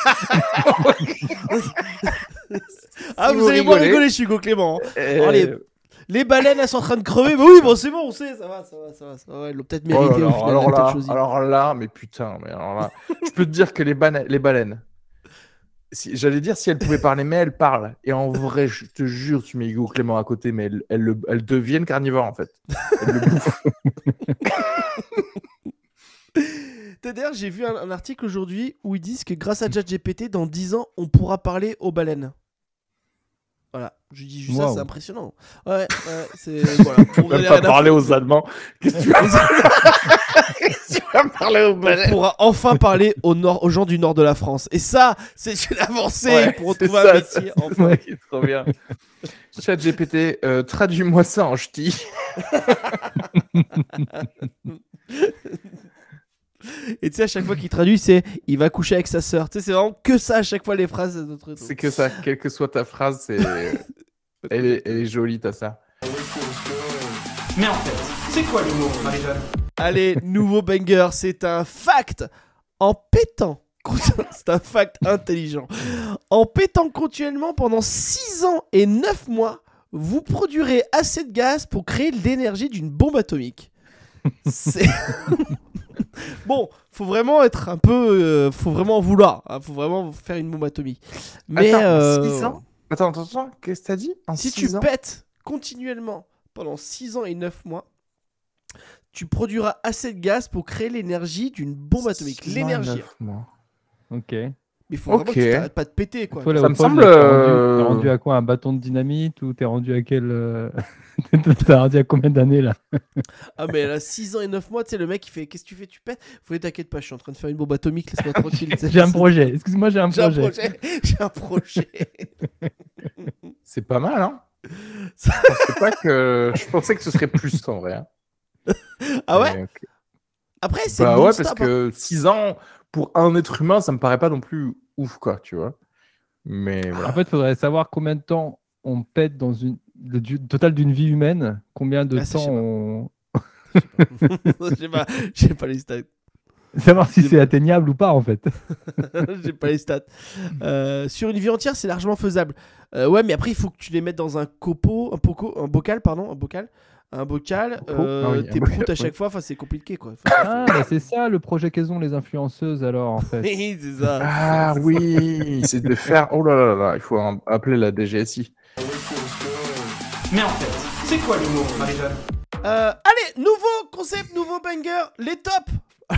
Ah, Si vous, vous allez moins rigolez- rigoler, je suis Hugo Clément. hein. Euh, les- Les baleines, elles sont en train de crever. Bah oui, bon, c'est bon, on sait, ça va, ça va, ça va. Ça va. Elles l'ont peut-être Oh là mérité au final. alors, là, alors mais putain, mais alors là, je peux te dire que les, les baleines, si, j'allais dire si elles pouvaient parler, mais elles parlent. Et en vrai, je te jure, tu mets Hugo Clément à côté, mais elles, elles, le- elles deviennent carnivores en fait. Elles le bouffent. D'ailleurs, j'ai vu un, un article aujourd'hui où ils disent que grâce à ChatGPT, dans 10 ans, on pourra parler aux baleines. Voilà, je dis juste ça, Wow. c'est impressionnant. Ouais, ouais, c'est. Voilà. On Tu vas n'a pas parler aux Allemands. Qu'est-ce que tu vas Qu'est-ce que tu vas parler aux On baleines pourra enfin parler au nord, aux gens du nord de la France. Et ça, c'est une avancée Ouais, pour retrouver ça, un métier. Enfin. Ouais. C'est trop bien. Chat GPT, euh, traduis-moi ça en ch'ti. Et tu sais, à chaque fois qu'il traduit, c'est il va coucher avec sa sœur. Tu sais, c'est vraiment que ça à chaque fois les phrases. de notre. C'est que ça, quelle que soit ta phrase, c'est. elle, est, elle est jolie, t'as ça. Mais en fait, c'est quoi l'humour, Marie-Jeanne? Allez, nouveau banger, c'est un fact en pétant. C'est un fact intelligent. En pétant continuellement pendant 6 ans et 9 mois, vous produirez assez de gaz pour créer l'énergie d'une bombe atomique. C'est. bon, faut vraiment être un peu. euh, faut vraiment en vouloir. hein, faut vraiment faire une bombe atomique. Mais. Attends, euh, six ans Attends, attends, attends, qu'est-ce que t'as dit En si six tu ans pètes continuellement pendant 6 ans et 9 mois, tu produiras assez de gaz pour créer l'énergie d'une bombe atomique. Six ans et L'énergie. Ok. Mais il faut Ok. vraiment que tu pas de péter, quoi. Toi, Ça me semble, rendu, euh, t'es rendu à quoi Un bâton de dynamite ou t'es rendu à quel euh, T'es rendu à combien d'années là? Ah, mais là, 6 ans et 9 mois, tu sais, le mec, il fait Qu'est-ce que tu fais Tu pètes? Faut les t'inquiète pas, je suis en train de faire une bombe atomique, laisse-moi tranquille. J'ai un projet. Excuse-moi, j'ai un J'ai un projet. J'ai un projet. C'est pas mal, hein? Je pensais pas que. Je pensais que ce serait plus en vrai. hein. ah ouais? Mais. Après, c'est Bah ouais, parce hein. que 6 ans pour un être humain, ça me paraît pas non plus ouf, quoi, tu vois. Mais voilà. En fait, il faudrait savoir combien de temps on pète dans une le du- total d'une vie humaine. Combien de Ah, je sais temps pas. on J'ai pas, j'ai pas les stats. savoir si c'est atteignable ou pas en fait. J'ai pas les stats. Euh, sur une vie entière, c'est largement faisable. Euh, ouais, mais après, il faut que tu les mettes dans un copeau, un, poco, un bocal, pardon, un bocal. Un bocal, euh, Ah oui, un tes proutes à chaque fois, enfin c'est compliqué quoi. Ah, bah, c'est ça le projet qu'elles ont les influenceuses alors en fait. Oui, c'est ça. Ah oui, c'est de faire. Oh là là là, il faut appeler la DGSI. Mais en fait, c'est quoi l'humour, Marie-Jeanne? Euh, allez, nouveau concept, nouveau banger, les tops.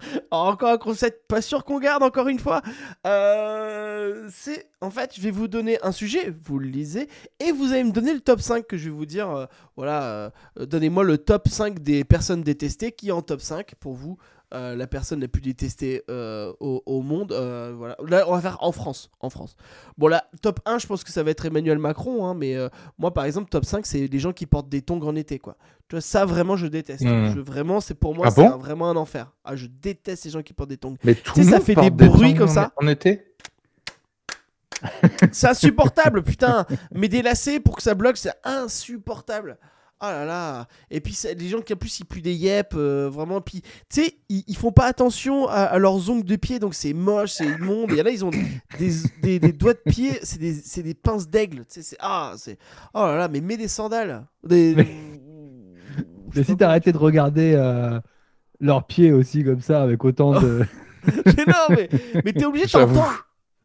Encore un concept, pas sûr qu'on garde encore une fois. Euh, c'est en fait, je vais vous donner un sujet, vous le lisez, et vous allez me donner le top 5 que je vais vous dire. euh, voilà, euh, donnez-moi le top 5 des personnes détestées qui en top 5 pour vous. Euh, la personne la plus détestée euh, au, au monde. euh, voilà. Là, on va faire en France. En France. Bon, là, top 1, je pense que ça va être Emmanuel Macron. hein, mais moi, par exemple, top 5, c'est les gens qui portent des tongs en été. Quoi. Tu vois, ça, vraiment, je déteste. Hmm. Je- vraiment, c'est pour moi, Ah c'est bon? vraiment un enfer. Ah, je déteste les gens qui portent des tongs. Mais tout Tu sais, ça fait porte des bruits comme ça. En été? C'est insupportable, putain. Mais des lacets pour que ça bloque, c'est insupportable. Oh là là. Et puis les gens qui en plus ils puent des yep, euh, vraiment. Puis tu sais, ils, ils font pas attention à, à leurs ongles de pied, donc c'est moche, c'est immonde. Et là ils ont des, des, des doigts de pied, c'est des, c'est des pinces d'aigle. Tu sais, c'est ah, c'est oh là là. Mais mets des sandales. Des... Mais- Mais si t'arrêtais de regarder euh, leurs pieds aussi comme ça, avec autant de. mais non, mais, mais t'es obligé, J'avoue. t'entends.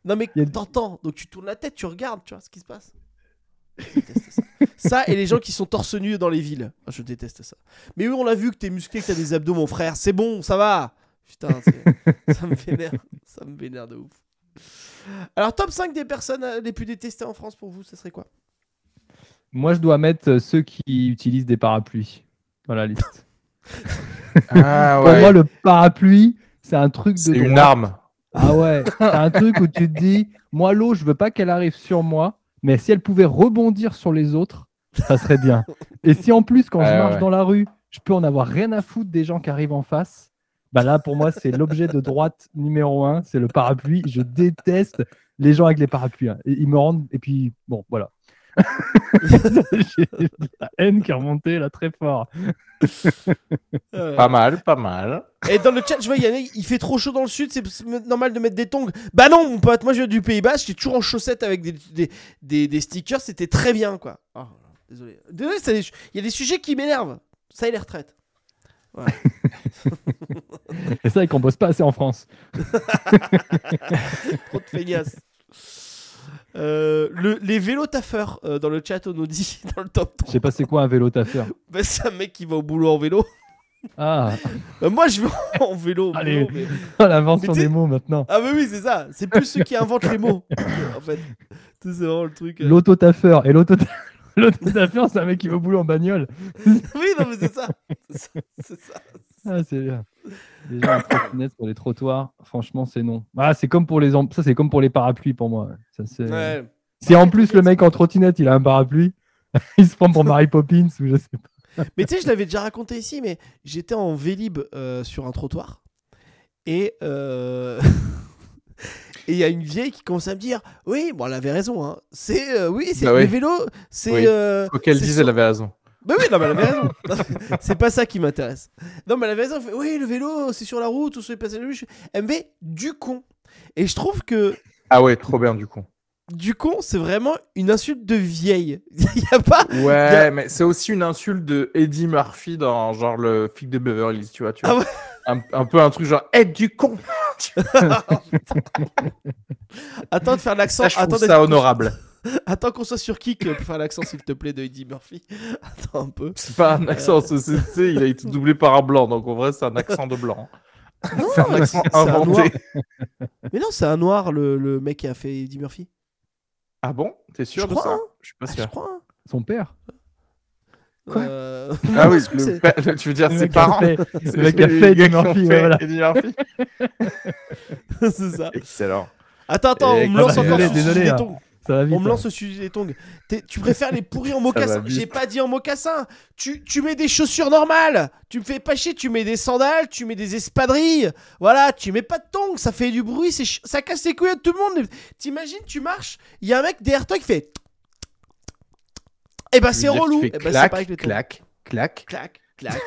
Non, mais Il y a- t'entends. Donc tu tournes la tête, tu regardes, tu vois ce qui se passe. Je déteste ça. Ça et les gens qui sont torse nu dans les villes. Ah, Je déteste ça. Mais oui, on l'a vu que t'es musclé, que t'as des abdos, mon frère. C'est bon, ça va. Putain, ça me vénère. Ça me vénère de ouf. Alors, top 5 des personnes les plus détestées en France pour vous, ça serait quoi? Moi, je dois mettre euh, ceux qui utilisent des parapluies dans la liste. Ah Pour moi, le parapluie, c'est un truc de. C'est une arme. Ah ouais, c'est un truc où tu te dis, moi l'eau, je veux pas qu'elle arrive sur moi, mais si elle pouvait rebondir sur les autres, ça serait bien. Et si en plus, quand je marche ouais. dans la rue, je peux en avoir rien à foutre des gens qui arrivent en face, bah là, pour moi, c'est l'objet de droite numéro un, c'est le parapluie. Je déteste les gens avec les parapluies. hein. Et Ils me rendent. Et puis, bon, voilà. J'ai la haine qui est remontée là très fort. Euh, Pas mal, pas mal. Et dans le chat, je vois Yannick, il fait trop chaud dans le sud, c'est normal de mettre des tongs. Bah non, mon pote, moi je viens du Pays Basque, j'étais toujours en chaussettes avec des, des, des, des stickers, c'était très bien quoi. Oh, désolé. Désolé, c'est des- il y a des sujets qui m'énervent. Ça et les retraites. Et ça, et qu'on bosse pas assez en France. Trop de feignasses. Euh, le, les vélos taffeurs euh, dans le chat on nous dit dans le top Je 3 sais pas c'est quoi un vélo taffeur. bah, c'est un mec qui va au boulot en vélo Ah, Bah, moi je vais en vélo Allez. mais- l'invention des mots maintenant. ah bah oui c'est ça c'est plus ceux qui inventent les mots en fait c'est vraiment le truc euh. L'autotaffeur. Et l'auto- l'autotaffeur, c'est un mec qui va au boulot en bagnole. oui non mais c'est ça c'est ça, c'est ça. Ah, c'est bien. En trottinette sur les trottoirs, franchement, c'est non. Ah, c'est comme pour les ça, c'est comme pour les parapluies pour moi. Ça, c'est... Ouais. Si en plus le mec en trottinette, il a un parapluie, il se prend pour Mary Poppins ou je sais pas. Mais tu sais, je l'avais déjà raconté ici, mais j'étais en Vélib euh, sur un trottoir. Et euh, et il y a une vieille qui commence à me dire Oui, bon, elle avait raison. Hein. C'est, euh, oui, c'est Bah oui. les vélos. C'est. Oui. euh, dise, sur- elle avait raison. Bah oui, non, mais elle avait raison. C'est pas ça qui m'intéresse. Non, mais elle avait raison. Elle fait, oui, le vélo, c'est sur la route ou sur les passages. Elle me fait du con. Et je trouve que Ah ouais, trop bien du coup. Du con, c'est vraiment une insulte de vieille. Il y a pas. Ouais, a- mais c'est aussi une insulte de Eddie Murphy dans genre le flic de Beverly Hills, tu vois. Tu Ah vois. ouais un, un peu un truc genre aide du con. Attends de faire l'accent. Ça, je trouve Attends ça honorable. Attends qu'on soit sur Kik pour faire l'accent, s'il te plaît, de Eddie Murphy. Attends un peu. C'est pas un accent, c'est- c'est- il a été doublé par un blanc, donc en vrai, c'est un accent de blanc. Non, C'est un accent un inventé. Mais non, c'est un noir, le, le mec qui a fait Eddie Murphy. Ah bon? T'es sûr Je de crois, ça? hein. Je suis pas Ah, je sûr. crois. hein. Son père. Quoi? Euh, Ah oui, je le père- tu veux dire Le ses parents? fait- C'est le mec qui a les fait gars Eddie Murphy, voilà. Murphy. c'est ça. Excellent. Attends, attends, Et on me lance désolé, encore sur le désolé, Ça va vite. On me hein. lance au sujet des tongs. T'es- Tu préfères les pourris en mocassin vite. J'ai pas dit en mocassin. Tu, tu mets des chaussures normales. Tu me fais pas chier. Tu mets des sandales. Tu mets des espadrilles. Voilà, tu mets pas de tongs. Ça fait du bruit. c'est ch- Ça casse les couilles à tout le monde. T'imagines, tu marches. Il y a un mec derrière toi qui fait. Eh ben, c'est relou. Eh ben, c'est clac, pareil que les tongs. clac, clac. clac, clac.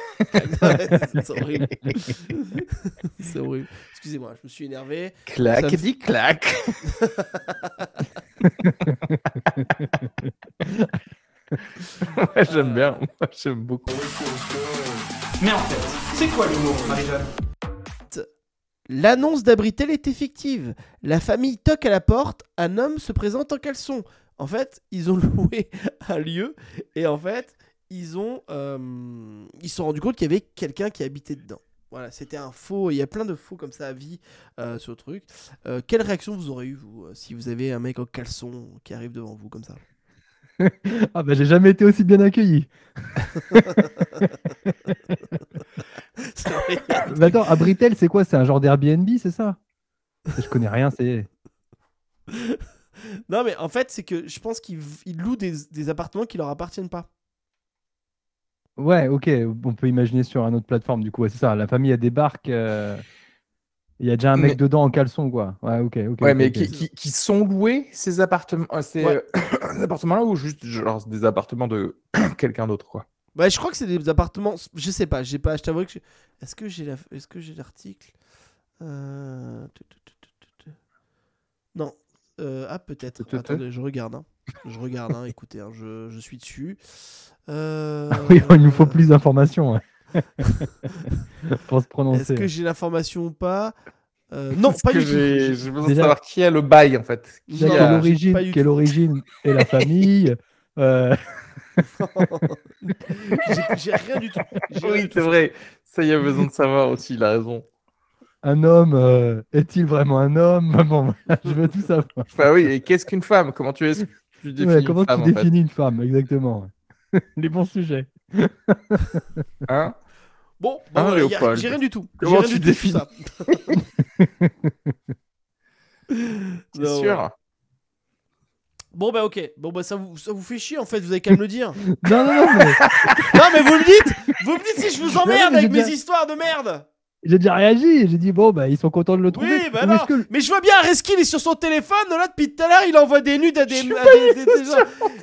clac. c'est horrible. c'est horrible. Excusez-moi, je me suis énervé. Clac, me- dit clac. Ouais, j'aime bien. Moi, J'aime beaucoup. Mais en fait, c'est quoi l'humour, Marie-Jeanne? L'annonce d'Abritel est effective. La famille toque à la porte, un homme se présente en caleçon. En fait, ils ont loué un lieu et en fait, ils ont euh, ils se sont rendus compte qu'il y avait quelqu'un qui habitait dedans. Voilà, c'était un faux. Il y a plein de faux comme ça à vie euh, sur le truc. Euh, quelle réaction vous aurez eu vous si vous avez un mec en caleçon qui arrive devant vous comme ça? Ah bah j'ai jamais été aussi bien accueilli. À Mais attends, Abritel, c'est quoi? C'est un genre d'Airbnb, c'est ça? Je connais rien, c'est. Non, mais en fait, c'est que je pense qu'ils ils louent des, des appartements qui leur appartiennent pas. Ouais, ok, on peut imaginer sur une autre plateforme, du coup, ouais, c'est ça. La famille, elle débarque. euh, Il y a déjà un mec Mais- dedans en caleçon, quoi. Ouais, ok, ok. Ouais, mais qui, qui- qui sont loués ces appartements euh, Ces Ouais. appartements-là ou juste genre des appartements de quelqu'un d'autre quoi? Bah, je crois que c'est des appartements. Je sais pas, j'ai pas. Je t'avoue que. je- Est-ce que j'ai la... Est-ce que j'ai l'article Euh. Non. Euh, Ah, peut-être. Attendez, je regarde. hein. Je regarde, hein, écoutez, hein, je, je suis dessus. Euh, oui, il nous faut plus d'informations. ouais. Pour se Est-ce prononcer. que j'ai l'information ou pas? Euh, Non, pas du tout. j'ai besoin de Déjà- savoir qui a le bail en fait. Non, Qui Déjà, a- origine, pas du quelle tout. origine est la famille euh, J'ai- rien du tout. Oui, c'est vrai. Ça, il y a besoin de savoir aussi. Il a raison. Un homme euh, est-il vraiment un homme? Bon, je veux tout savoir. Bah oui. Et qu'est-ce qu'une femme? Comment tu, es... tu définis Ouais, une comment femme, tu fait définis une femme Exactement. Les bons sujets. Hein? Bon, bon, a- Léopold? j'ai rien du tout. Comment rien tu du tout, tout définis ça. C'est sûr. ouais. Bon bah ok, bon bah ça vous, ça vous fait chier en fait, vous avez qu'à me le dire. Non, non, non, mais non mais vous me dites, vous me dites si je vous emmerde avec mes bien- histoires de merde. J'ai déjà réagi. J'ai dit, bon, bah, ils sont contents de le trouver. Oui bah Mais non, que- mais je vois bien Areski il est sur son téléphone, là depuis tout à l'heure il envoie des nudes à des, à des- des- des gens.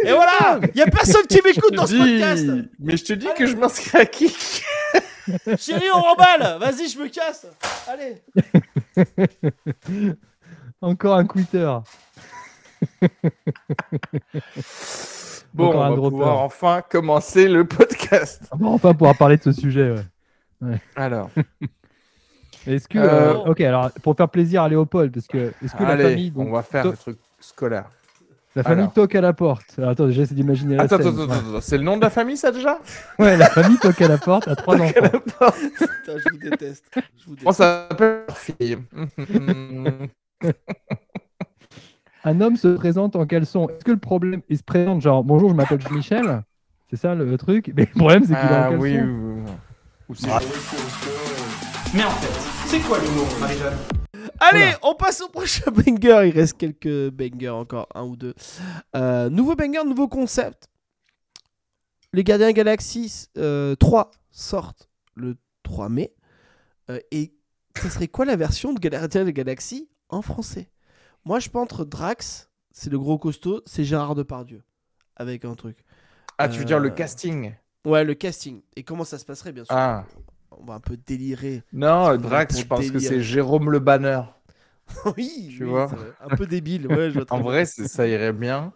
Et voilà, il y a personne qui m'écoute dans te ce podcast. dis- Mais je te dis que je m'inscris à qui Chérie on remballe, vas-y je me casse. Allez. Encore un quitter. Bon, Encore on va dropper. pouvoir enfin commencer le podcast. On va enfin pouvoir parler de ce sujet. ouais. Alors, Est-ce que. Euh, euh, ok, alors, pour faire plaisir à Léopold, parce que. Est-ce que la famille. donc, on va faire to- le truc scolaire. La famille Alors. toque à la porte. Alors, attends, j'essaie d'imaginer la Attends, scène. attends, attends, attends, c'est le nom de la famille ça déjà? Ouais, la famille toque à la porte à trois enfants. Putain, je vous déteste. Je vous déteste. ça s'appelle leur fille Un homme se présente en caleçon. Est-ce que le problème, il se présente genre bonjour, je m'appelle Michel C'est ça le truc? Mais le problème, c'est qu'il est en Ah caleçon. oui, oui, oui. Ou c'est Mais en fait, c'est quoi l'humour, Marie-Jeanne Allez, on passe au prochain banger. Il reste quelques bangers encore, un ou deux. Euh, nouveau banger, nouveau concept. Les Gardiens Galaxy euh, 3 sortent le 3 mai. Euh, et ça serait quoi la version de Gardiens de Galaxy en français? Moi, je pense entre Drax, c'est le gros costaud, c'est Gérard Depardieu. Avec un truc. Ah, tu veux dire le Euh, casting? Ouais, le casting. Et comment ça se passerait, bien sûr? Ah. On va un peu délirer. Non, Drax, je pense que c'est Jérôme Le Banner. oui, Tu oui, vois. Un peu débile, ouais, je En vrai, ça irait bien.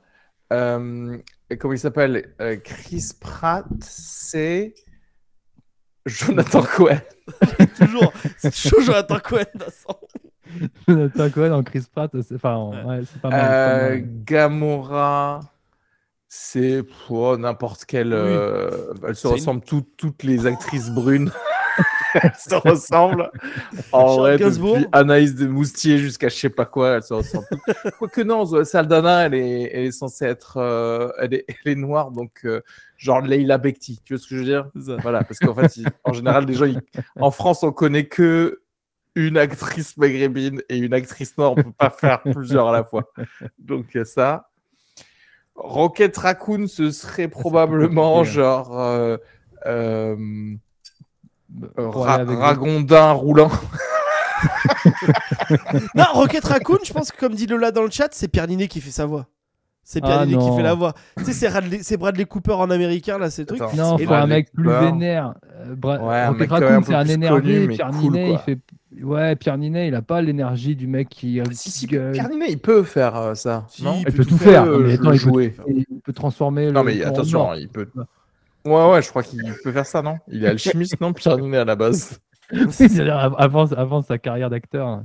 Euh, et comment il s'appelle? Euh, Chris Pratt, c'est Jonathan Cohen. toujours, c'est toujours Jonathan Cohen, Vincent. Jonathan Cohen en Chris Pratt, c'est enfin, Ouais. pas mal. c'est pas Euh, mal. Gamora, c'est pour n'importe quelle. euh, elles se une- ressemblent toutes, toutes les actrices brunes. elles se ressemblent. En vrai, depuis Anaïs de Moustier jusqu'à je sais pas quoi, elles se ressemblent toutes. Quoique non, Saldana, elle est, elle est censée être. euh, elle, est, elle est noire, donc euh, genre Leila Bekti. Tu vois ce que je veux dire? Voilà, parce qu'en fait, ils- en général, les gens, ils- en France, on connaît que une actrice maghrébine et une actrice noire. On peut pas faire plusieurs à la fois. Donc, il y a ça. Rocket Raccoon, ce serait probablement compliqué, genre euh, Ra- avec vous. Ragondin roulant. Non, Rocket Raccoon, je pense que comme dit Lola dans le chat, c'est Pierre Ninet qui fait sa voix. C'est Pierre Ah, Ninet qui fait la voix. tu sais, c'est Bradley, c'est Bradley Cooper en américain, là, c'est truc. Non, c'est faut un mec plus Cooper. vénère. Euh, Bra- Ouais, un Rocket quand Raccoon, c'est un énervé. Pierre cool, Ninet, il fait. Ouais, Pierre Ninet, il a pas l'énergie du mec qui. euh, Si. Pierre Ninet, il peut faire euh, ça. Si, non? il Il peut peut tout tout faire, faire. euh, mais attends, il peut, jouer. il peut transformer Non, le. mais attention, il peut. Ouais, ouais, je crois qu'il peut faire ça, non? Il est alchimiste, non? Pierre Ninet à la base. C'est-à-dire av- avant, avant sa carrière d'acteur.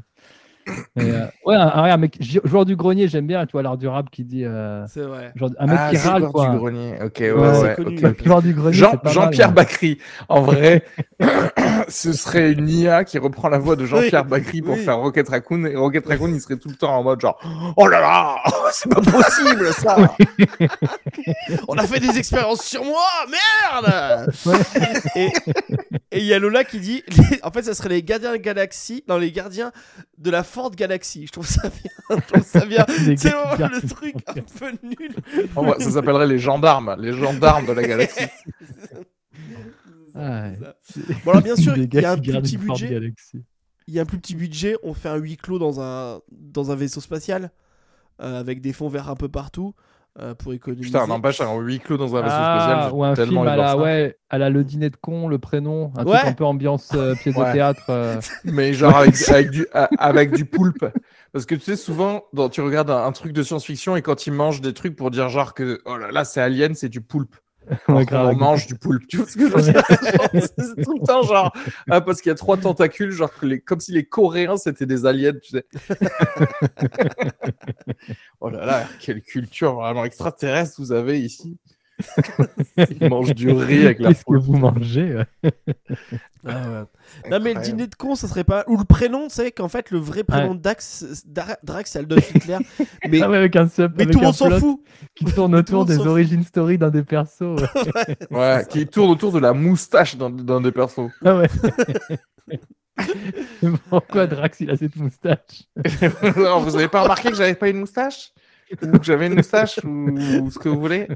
Mais, euh, ouais, un, un mec, jou- joueur du grenier, j'aime bien, tu vois, l'art du rap qui dit. euh, C'est vrai. genre, un mec ah, qui c'est râle, Joueur quoi. du grenier. Ok, ouais, Ouais, connu. du grenier. Jean, Jean-Pierre hein. Bacry. En vrai, ce serait une IA qui reprend la voix de Jean-Pierre Bacry pour oui. faire Rocket Raccoon. Et Rocket Raccoon, il serait tout le temps en mode genre Oh là là, c'est pas possible ça On a fait des expériences sur moi, merde Ouais. et, Et il y a Lola qui dit les- en fait, ça serait les gardiens de la galaxie, non, les gardiens de la Ford Galaxy. Je trouve ça bien. Je trouve ça bien. C'est vraiment le truc un peu nul. En vrai, ça s'appellerait les gendarmes, les gendarmes de la galaxie. Ah ouais. Bon, alors bien sûr, il y a un plus petit budget. Il y a un plus petit budget. On fait un huis clos dans un, dans un vaisseau spatial euh, avec des fonds verts un peu partout euh, pour économiser. Putain, n'empêche, un huis clos dans un vaisseau Ah, spatial. ou un tellement film à la, ouais, à la Le Dîner de con, le prénom, un Ouais. truc un peu ambiance euh, pièce Ouais. de théâtre. euh. Mais genre avec, avec du, avec du poulpe. Parce que tu sais, souvent, dans- tu regardes un, un truc de science-fiction et quand ils mangent des trucs pour dire genre que oh là là, c'est alien, c'est du poulpe. Ouais, Alors grave. on mange du poulpe. Tu vois ce que je veux dire? C'est tout le temps genre, ah, parce qu'il y a trois tentacules, genre que les, comme si les Coréens c'était des aliens, tu sais. oh là là, quelle culture vraiment extraterrestre vous avez ici. Ils mangent du riz avec la Qu'est-ce que vous mangez. Ah ouais. Non, mais le dîner de con, ça serait pas. Ou le prénom, tu sais, qu'en fait, le vrai prénom de Dax, Dra- Drax, c'est Adolf Hitler. mais Ah ouais, avec un sub, mais avec tout le monde s'en fout. qui tourne autour des s'en fout. origin story d'un des persos. ouais. Ouais, qui tourne autour de la moustache d'un d'un des persos. Ah ouais. Pourquoi Drax il a cette moustache? Vous avez pas remarqué que j'avais pas une moustache? Ou que j'avais une moustache Ou ce que vous voulez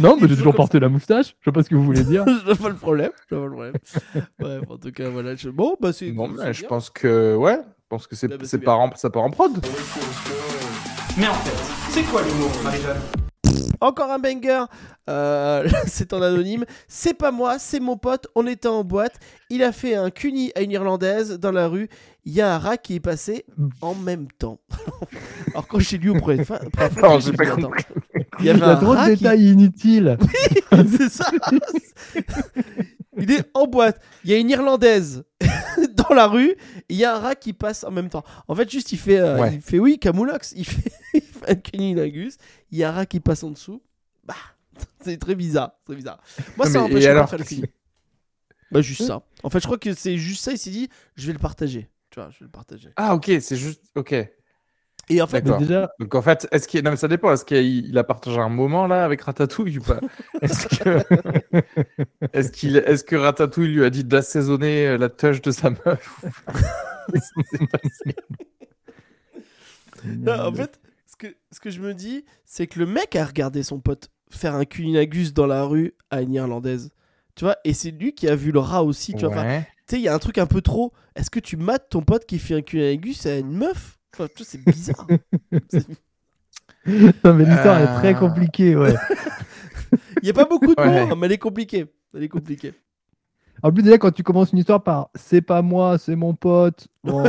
Non, mais j'ai toujours porté la moustache. Je sais pas ce que vous voulez dire. je vois pas le problème. Je vois pas le problème. Bref, en tout cas, voilà. je- Bon, bah, c'est. Bon, je bien. pense que, ouais, je pense que c'est Ah bah, c'est en- ça part en prod. Mais en fait, c'est quoi l'humour, Marie-Jeanne? Encore un banger. Euh, c'est en anonyme. C'est pas moi, c'est mon pote. On était en boîte. Il a fait un cuni à une Irlandaise dans la rue. Il y a un rat qui est passé en même temps. Alors quand j'ai lu au premier fois, Non, j'ai pas dit, compris. Il y avait a un trop de rat qui- détails inutiles. c'est ça. Il est en boîte. Il y a une Irlandaise dans la rue. Il y a un rat qui passe en même temps. En fait, juste il fait, euh, Ouais. il fait oui, Camoulox. Il fait, il fait un cunilingus. Il y a un rat qui passe en dessous. Bah, c'est très bizarre, très bizarre. Moi, ça m'empêche et pas de alors, faire le cuni. Bah juste ça. En fait, je crois que c'est juste ça. Il s'est dit, je vais le partager. Tu vois, je vais le partager. Ah, ok, c'est juste. Ok. Et en fait, déjà, Donc en fait, est-ce qu'il. Non, mais ça dépend. Est-ce qu'il il a partagé un moment là avec Ratatouille ou pas? Est-ce que. Est-ce qu'il... est-ce que Ratatouille lui a dit d'assaisonner euh, la touche de sa meuf? Passé? Non, en fait, ce que, ce que je me dis, c'est que le mec a regardé son pote faire un cunilingus dans la rue à une Irlandaise. Tu vois, et c'est lui qui a vu le rat aussi. Tu vois, Ouais. Sais, il y a un truc un peu trop. Est-ce que tu mates ton pote qui fait un cunilingus à une meuf? Enfin, tu c'est bizarre. Non, mais l'histoire est très Euh. compliquée, ouais. Il n'y a pas beaucoup de Ouais. mots, hein, mais elle est compliquée. Elle est compliquée. En plus, déjà, quand tu commences une histoire par c'est pas moi, c'est mon pote, bon,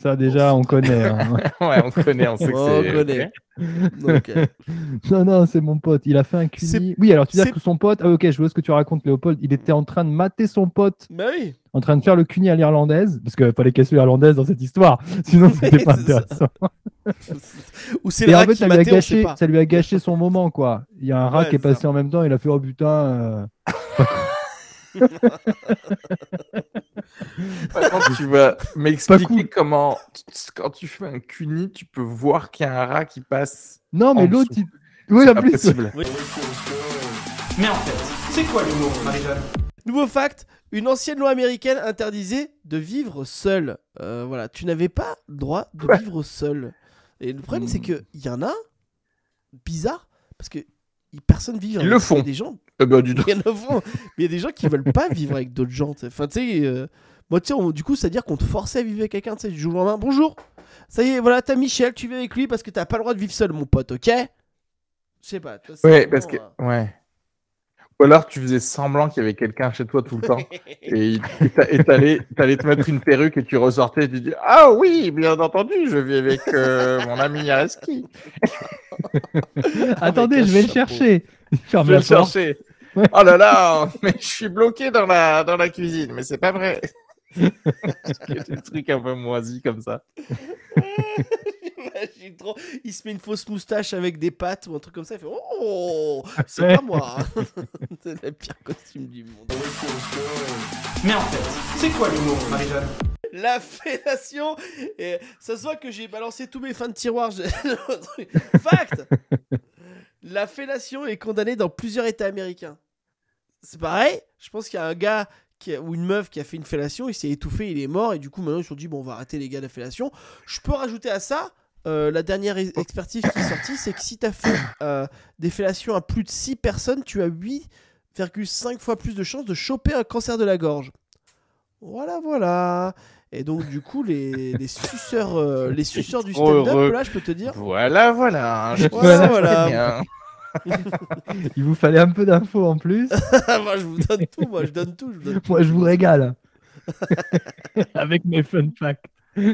ça déjà, on connaît. hein. ouais, on connaît, on sait que On c'est. connaît. ok. Donc, euh, Non, non, c'est mon pote. Il a fait un cuni. Oui, alors tu dire que son pote. Ah, ok, je vois ce que tu racontes, Léopold. Il était en train de mater son pote, bah oui. en train de faire le cuni à l'irlandaise, parce qu'il fallait qu'elle soit irlandaise dans cette histoire, sinon c'était pas intéressant. Ou c'est Et le en rat fait, qui ça lui, a on gâché, ça lui a gâché son moment, quoi. Il y a un rat Ouais, qui est ça. passé en même temps, il a fait oh putain. euh, Tu vas m'expliquer cool. comment, quand tu fais un cuni, tu peux voir qu'il y a un rat qui passe. Non, mais l'autre, il... oui, pas plus. possible. Mais en fait, c'est quoi l'humour, Marie-Jeanne? Nouveau fact, une ancienne loi américaine interdisait de vivre seul. Euh, voilà, tu n'avais pas le droit de Ouais. vivre seul. Et le problème, Hmm. c'est que il y en a, bizarre, parce que personne vit Ils avec le font. Des gens, Eh ben, dis donc. il y a font, mais il y a des gens qui veulent pas vivre avec d'autres gens. Enfin, tu sais, euh, moi, tu sais, du coup, c'est à dire qu'on te forçait à vivre avec quelqu'un. Tu sais, du jour au lendemain, bonjour. Ça y est, voilà, t'as Michel, tu vis avec lui parce que t'as pas le droit de vivre seul, mon pote, ok? Je sais pas. Ouais, vraiment, parce que. euh, Ouais. Ou alors tu faisais semblant qu'il y avait quelqu'un chez toi tout le temps et t'allais t'allais te mettre une perruque et tu ressortais et tu dis Ah oui, bien entendu, je vis avec euh, mon ami Yareski. Attendez, Avec un je vais le chercher. Je vais le chercher. Oh là là, mais je suis bloqué dans la, dans la cuisine, mais c'est pas vrai. des trucs un peu moisis comme ça. J'imagine trop. Il se met une fausse moustache avec des pattes ou un truc comme ça. Il fait Oh, c'est pas moi. c'est le pire costume du monde. Mais en fait, c'est quoi l'humour, Marie-Jeanne? La fellation. Et ça se voit que j'ai balancé tous mes fins de tiroir. Je- Fact La fellation est condamnée dans plusieurs États américains. C'est pareil. Je pense qu'il y a un gars qui a- ou une meuf qui a fait une fellation, il s'est étouffé, il est mort, et du coup, maintenant, ils se sont dit, bon, on va arrêter les gars de la fellation. Je peux rajouter à ça, euh, la dernière expertise qui est sortie, c'est que si tu as fait euh, des fellations à plus de 6 personnes, tu as 8,5 fois plus de chances de choper un cancer de la gorge. Voilà, voilà. Et donc, du coup, les, les suceurs, euh, les suceurs du stand-up, là, je peux te dire. Voilà, voilà. Je Voilà, voilà. Il vous fallait un peu d'infos en plus. moi, je vous donne tout, moi, je donne tout. Je Moi, je vous régale. Avec mes fun facts.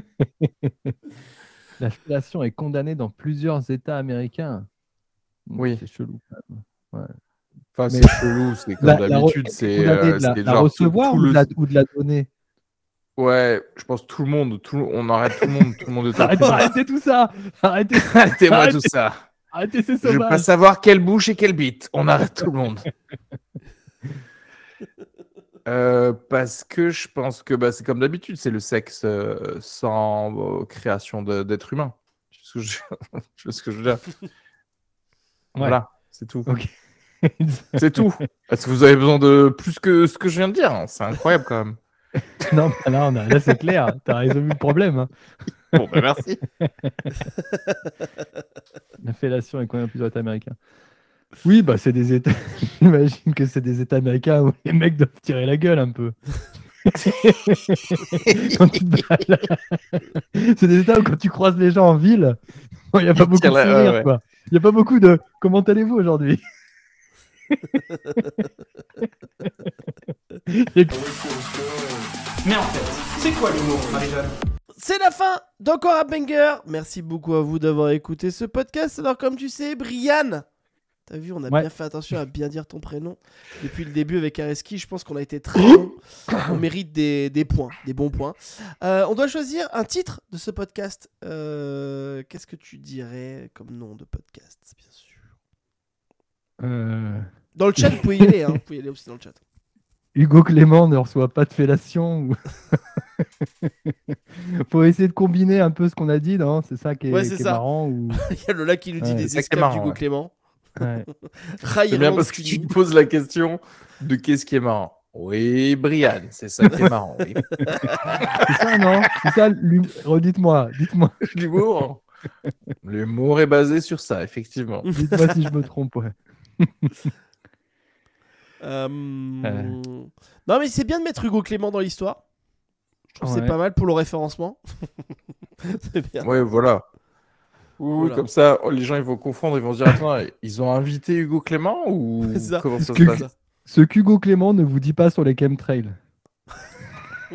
La fellation est condamnée dans plusieurs États américains. Oui. C'est chelou. Enfin, Mais- c'est chelou, c'est comme d'habitude. C'est euh, de la, recevoir ou, de la, ou de la donner? Ouais, je pense tout le monde, tout le- on arrête tout le monde, tout le monde est arrêtez, arrêtez tout ça Arrêtez, Arrêtez-moi Arrêtez. tout ça. Arrêtez ces Je veux pas sauvages savoir quelle bouche et quelle bite. On arrête tout le monde. Euh, parce que je pense que bah, c'est comme d'habitude, c'est le sexe euh, sans euh, création d'être humain. Tu vois ce que je, ce que je veux dire? Voilà, c'est tout. Ok. C'est tout. Est-ce que vous avez besoin de plus que ce que je viens de dire? C'est incroyable quand même. non, bah là, c'est clair. T'as résolu le problème. hein. Bon, bah, merci. La fellation est combien plusieurs États américains Oui, bah c'est des États. J'imagine que c'est des États américains où les mecs doivent tirer la gueule un peu. Quand tu te balades- c'est des États où quand tu croises les gens en ville, il n'y a pas beaucoup de la- ouais, sourires, ouais. quoi. Il n'y a pas beaucoup de comment allez-vous aujourd'hui? Et puis, Mais en fait, c'est quoi l'humour, Marie-Jeanne? C'est la fin d'encore un banger. Merci beaucoup à vous d'avoir écouté ce podcast. Alors, comme tu sais, Brian, t'as vu, on a Ouais. bien fait attention à bien dire ton prénom. Depuis le début avec Areski, je pense qu'on a été très bon. On mérite des, des points, des bons points. Euh, on doit choisir un titre de ce podcast. Euh, Qu'est-ce que tu dirais comme nom de podcast, bien sûr? Euh, Dans le chat, vous pouvez y aller. Hein. Vous pouvez y aller aussi dans le chat. Hugo Clément ne reçoit pas de fellation. ou- Faut essayer de combiner un peu ce qu'on a dit, non? C'est ça qui est, Ouais, qui c'est est ça. marrant. Ou... Il y a Lola qui nous dit Ouais, des esclaves marrant, ouais. Clément. C'est bien parce que tu te poses la question de qu'est-ce qui est marrant. Oui, Brian, c'est ça qui est marrant. Oui. C'est ça, non? C'est ça, redites-moi, dites-moi, L'humour. L'humour est basé sur ça, effectivement. dites-moi si je me trompe. Ouais. Euh, Non, mais c'est bien de mettre Hugo Clément dans l'histoire. Je trouve que c'est pas mal pour le référencement. c'est bien. Ouais, voilà. Oui, Voilà. comme ça, les gens ils vont confondre, ils vont se dire Attends, ils ont invité Hugo Clément ou ça. comment ça se passe? Ce qu'Hugo Clément ne vous dit pas sur les chemtrails.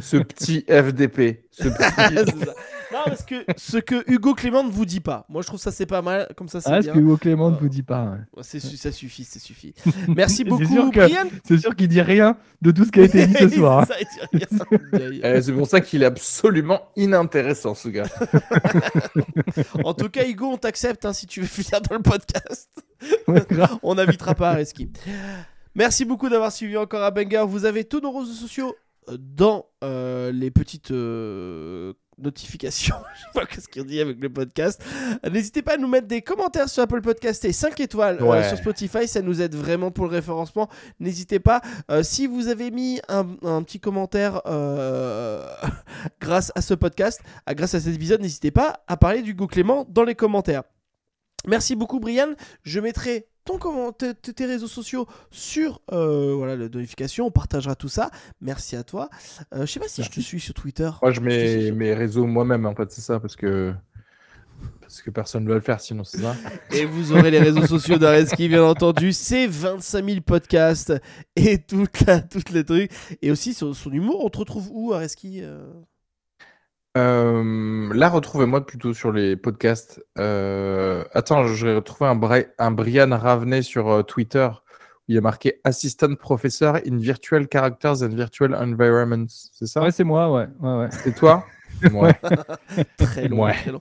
Ce petit FDP. Ce petit... Non, parce que ce que Hugo Clément ne vous dit pas. Moi, je trouve ça c'est pas mal. Comme ça, c'est Ah, ce bien. qu'Hugo Clément ne Euh, vous dit pas. ouais. C'est ça suffit, ça suffit. Merci beaucoup, que-. C'est sûr qu'il dit rien de tout ce qui a été dit ce soir. hein. Ça, il dit rien. Eh, c'est pour ça qu'il est absolument inintéressant, ce gars. en tout cas, Hugo, on t'accepte hein, si tu veux finir dans le podcast. Ouais. On n'invitera pas Areski. Merci beaucoup d'avoir suivi encore un banger. Vous avez tous nos réseaux sociaux euh, dans euh, les petites euh, notifications. Je sais pas qu'est-ce qu'on dit avec le podcast. N'hésitez pas à nous mettre des commentaires sur Apple Podcast et 5 étoiles euh, sur Spotify. Ça nous aide vraiment pour le référencement. N'hésitez pas. Euh, si vous avez mis un, un petit commentaire euh, grâce à ce podcast, à, grâce à cet épisode, n'hésitez pas à parler d'Hugo Clément dans les commentaires. Merci beaucoup, Brian. Je mettrai ton tes réseaux sociaux sur euh, voilà, la notification. On partagera tout ça. Merci à toi. Euh, je sais pas si je te suis sur Twitter. Moi, je mets mes réseaux moi-même, en fait, c'est ça, parce que. Parce que personne ne va le faire, sinon, c'est ça. Et vous aurez les réseaux sociaux d'Areski, bien entendu. C'est 25 000 podcasts et toutes la, toutes les trucs. Et aussi son, son humour. On te retrouve où, Areski euh là, retrouvez-moi plutôt sur les podcasts. Euh, Attends, j'ai retrouvé un, Bri- un Brian Ravenet sur euh, Twitter où il y a marqué Assistant Professor in Virtual Characters and Virtual Environments. C'est ça? Ouais, c'est moi, ouais. ouais, ouais. C'est toi? Ouais. Très long. Ouais. très long.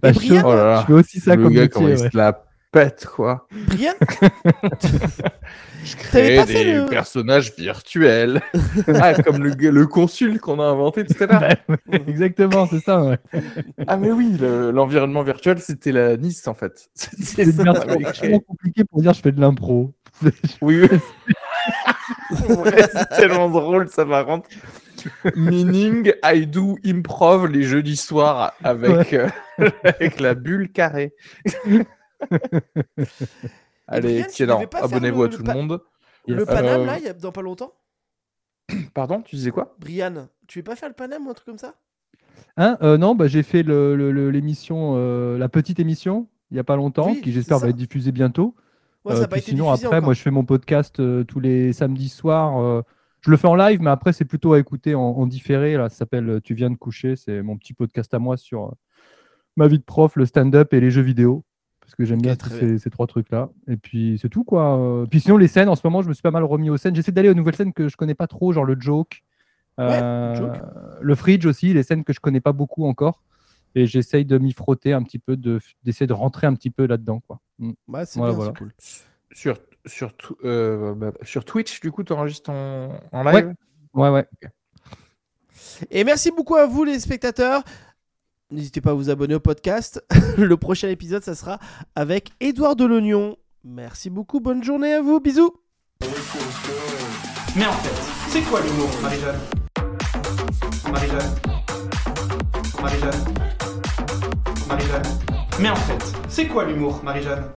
Bah, je, Brian, Oh là là. je fais aussi ça le comme gars, métier, comment il ouais. se la pète, quoi. Brian Je crée des le- personnages virtuels. ah, comme le, le consul qu'on a inventé tout à l'heure. Bah, Exactement, c'est ça. Ouais. Ah, mais oui, le- l'environnement virtuel, c'était la Nice, en fait. C'est vachement compliquée pour dire je fais de l'impro. Oui, oui. Ouais, c'est tellement drôle, ça contre. Meaning, I do improv les jeudis soirs avec, euh, avec la bulle carrée. Allez, excellent. Abonnez-vous à tout le monde. Le Yes. Paname, Euh, là, il y a dans pas longtemps Pardon, tu disais quoi? Brian, tu veux pas faire le Paname ou un truc comme ça? Hein Euh, non, bah, j'ai fait le- le- le- l'émission, euh, la petite émission, il n'y a pas longtemps, Oui, qui j'espère va être diffusée bientôt. Ouais, ça Euh, a pas puis été sinon, après, encore. moi, je fais mon podcast euh, tous les samedis soirs. euh, je le fais en live, mais après, c'est plutôt à écouter en, en différé. Là, ça s'appelle euh, Tu viens de coucher. C'est mon petit podcast à moi sur euh, ma vie de prof, le stand-up et les jeux vidéo. Parce que j'aime bien tous ces, ces trois trucs-là. Et puis, c'est tout, quoi. Euh, Puis sinon, les scènes, en ce moment, je me suis pas mal remis aux scènes. J'essaie d'aller aux nouvelles scènes que je connais pas trop, genre le joke. euh, joke. le fridge aussi, les scènes que je connais pas beaucoup encore. Et j'essaye de m'y frotter un petit peu, de- d'essayer de rentrer un petit peu là-dedans, quoi. Mm. Ouais, c'est Ouais, voilà. cool. sur, sur, euh, bah, sur Twitch, du coup, tu enregistres en, en live? Ouais, ouais. Et merci beaucoup à vous les spectateurs. N'hésitez pas à vous abonner au podcast. Le prochain épisode, ça sera avec Édouard Delognon. Merci beaucoup, bonne journée à vous, bisous. Mais en fait, c'est quoi l'humour, Marie-Jeanne? Marie-Jeanne? Marie-Jeanne? Marie-Jeanne? Mais en fait, c'est quoi l'humour, Marie-Jeanne?